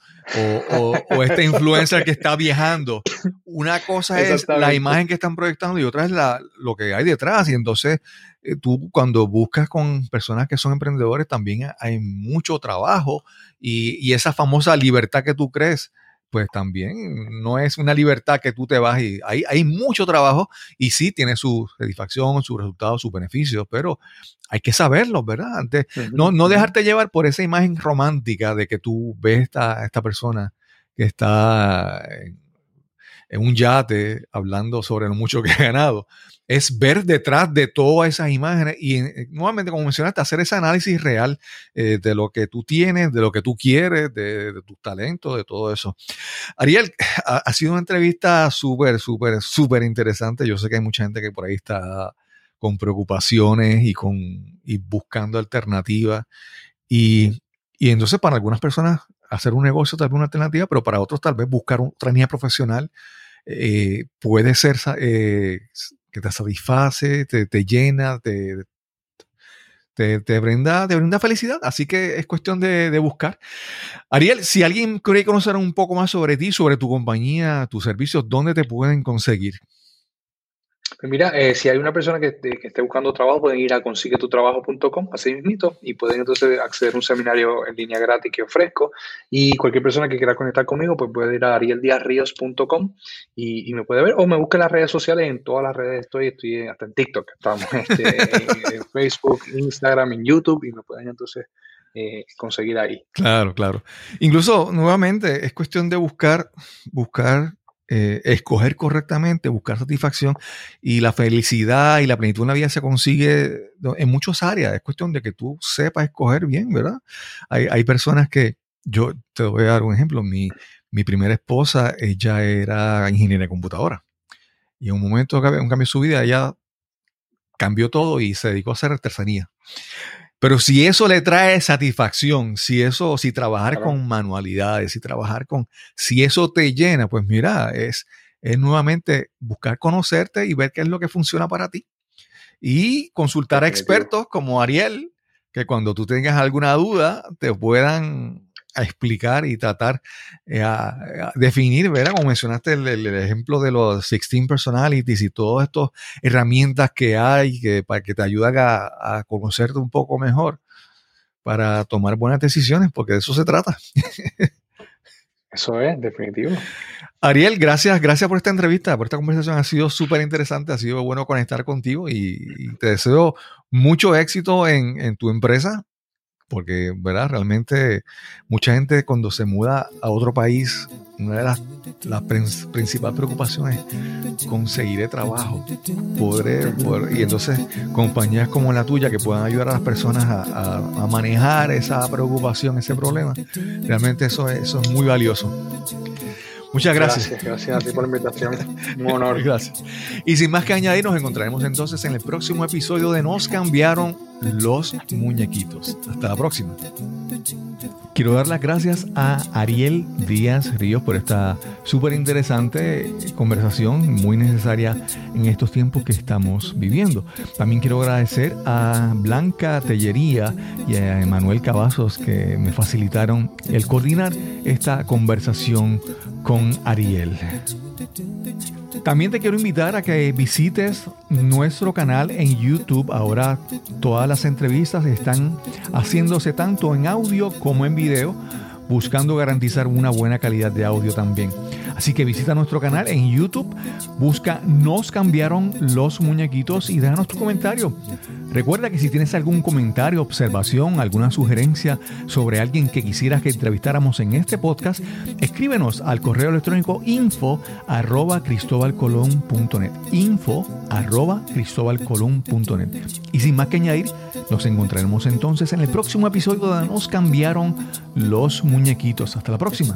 o, o, este influencer que está viajando. Una cosa es la imagen que están proyectando y otra es la, lo que hay detrás. Y entonces eh, tú cuando buscas con personas que son emprendedores también hay mucho trabajo y, y esa famosa libertad que tú crees pues también no es una libertad que tú te vas y hay, hay mucho trabajo y sí tiene su satisfacción, sus resultados, sus beneficios, pero hay que saberlo, ¿verdad? Antes, no, no dejarte llevar por esa imagen romántica de que tú ves esta, esta persona que está en un yate hablando sobre lo mucho que ha ganado, es ver detrás de todas esas imágenes y eh, nuevamente, como mencionaste, hacer ese análisis real eh, de lo que tú tienes, de lo que tú quieres, de, tus talentos, de todo eso. Ariel, ha, sido una entrevista súper, súper, súper interesante. Yo sé que hay mucha gente que por ahí está con preocupaciones y, con, y buscando alternativas. Y, y entonces para algunas personas hacer un negocio tal vez una alternativa, pero para otros tal vez buscar otra línea profesional eh, puede ser eh, que te satisface, te, llena, te, te, brinda, te brinda felicidad. Así que es cuestión de, buscar. Ariel, si alguien quiere conocer un poco más sobre ti, sobre tu compañía, tus servicios, ¿dónde te pueden conseguir? Pues mira, eh, si hay una persona que, esté buscando trabajo, pueden ir a consiguetutrabajo.com, así mismito, y pueden entonces acceder a un seminario en línea gratis que ofrezco. Y cualquier persona que quiera conectar conmigo, pues puede ir a arieldiarrios.com y, y, me puede ver, o me busque en las redes sociales, en todas las redes estoy, estoy hasta en TikTok, estamos este, en, Facebook, Instagram, en YouTube, y me pueden entonces eh, conseguir ahí. Claro, claro. Incluso, nuevamente, es cuestión de buscar, buscar eh, escoger correctamente, buscar satisfacción y la felicidad y la plenitud de una vida se consigue en muchas áreas. Es cuestión de que tú sepas escoger bien, ¿verdad? Hay, personas que, yo te voy a dar un ejemplo, mi, mi primera esposa, ella era ingeniera de computadora y en un momento, un cambio en su vida, ella cambió todo y se dedicó a hacer artesanía. Pero si eso le trae satisfacción, si eso, si trabajar con manualidades, si trabajar con, si eso te llena, pues mira, es, es nuevamente buscar conocerte y ver qué es lo que funciona para ti. Y consultar a expertos como Ariel, que cuando tú tengas alguna duda te puedan explicar y tratar eh, a, definir, ¿verdad? Como mencionaste el, ejemplo de los 16 personalities y todas estas herramientas que hay que, para que te ayudan a, a conocerte un poco mejor para tomar buenas decisiones, porque de eso se trata. Eso es, definitivo. Ariel, gracias, gracias por esta entrevista, por esta conversación. Ha sido súper interesante, ha sido bueno conectar contigo y, te deseo mucho éxito en, en, tu empresa porque, ¿verdad? Realmente mucha gente cuando se muda a otro país, una de las, principales preocupaciones es conseguir trabajo, poder, y entonces compañías como la tuya que puedan ayudar a las personas a, a, manejar esa preocupación, ese problema, realmente eso, eso es muy valioso. Muchas gracias. Gracias, gracias a ti por la invitación. Un honor. gracias. Y sin más que añadir, nos encontraremos entonces en el próximo episodio de Nos cambiaron los muñequitos. Hasta la próxima. Quiero dar las gracias a Ariel Díaz Ríos por esta súper interesante conversación, muy necesaria en estos tiempos que estamos viviendo. También quiero agradecer a Blanca Tellería y a Emanuel Cavazos que me facilitaron el coordinar esta conversación con Ariel. También te quiero invitar a que visites nuestro canal en YouTube. Ahora todas las entrevistas están haciéndose tanto en audio como en video, buscando garantizar una buena calidad de audio también. Así que visita nuestro canal en YouTube, busca Nos cambiaron los muñequitos y déjanos tu comentario. Recuerda que si tienes algún comentario, observación, alguna sugerencia sobre alguien que quisieras que entrevistáramos en este podcast, escríbenos al correo electrónico info arroba cristobalcolón.net info arroba cristobalcolón.net y sin más que añadir, nos encontraremos entonces en el próximo episodio de Nos cambiaron los muñequitos. Hasta la próxima.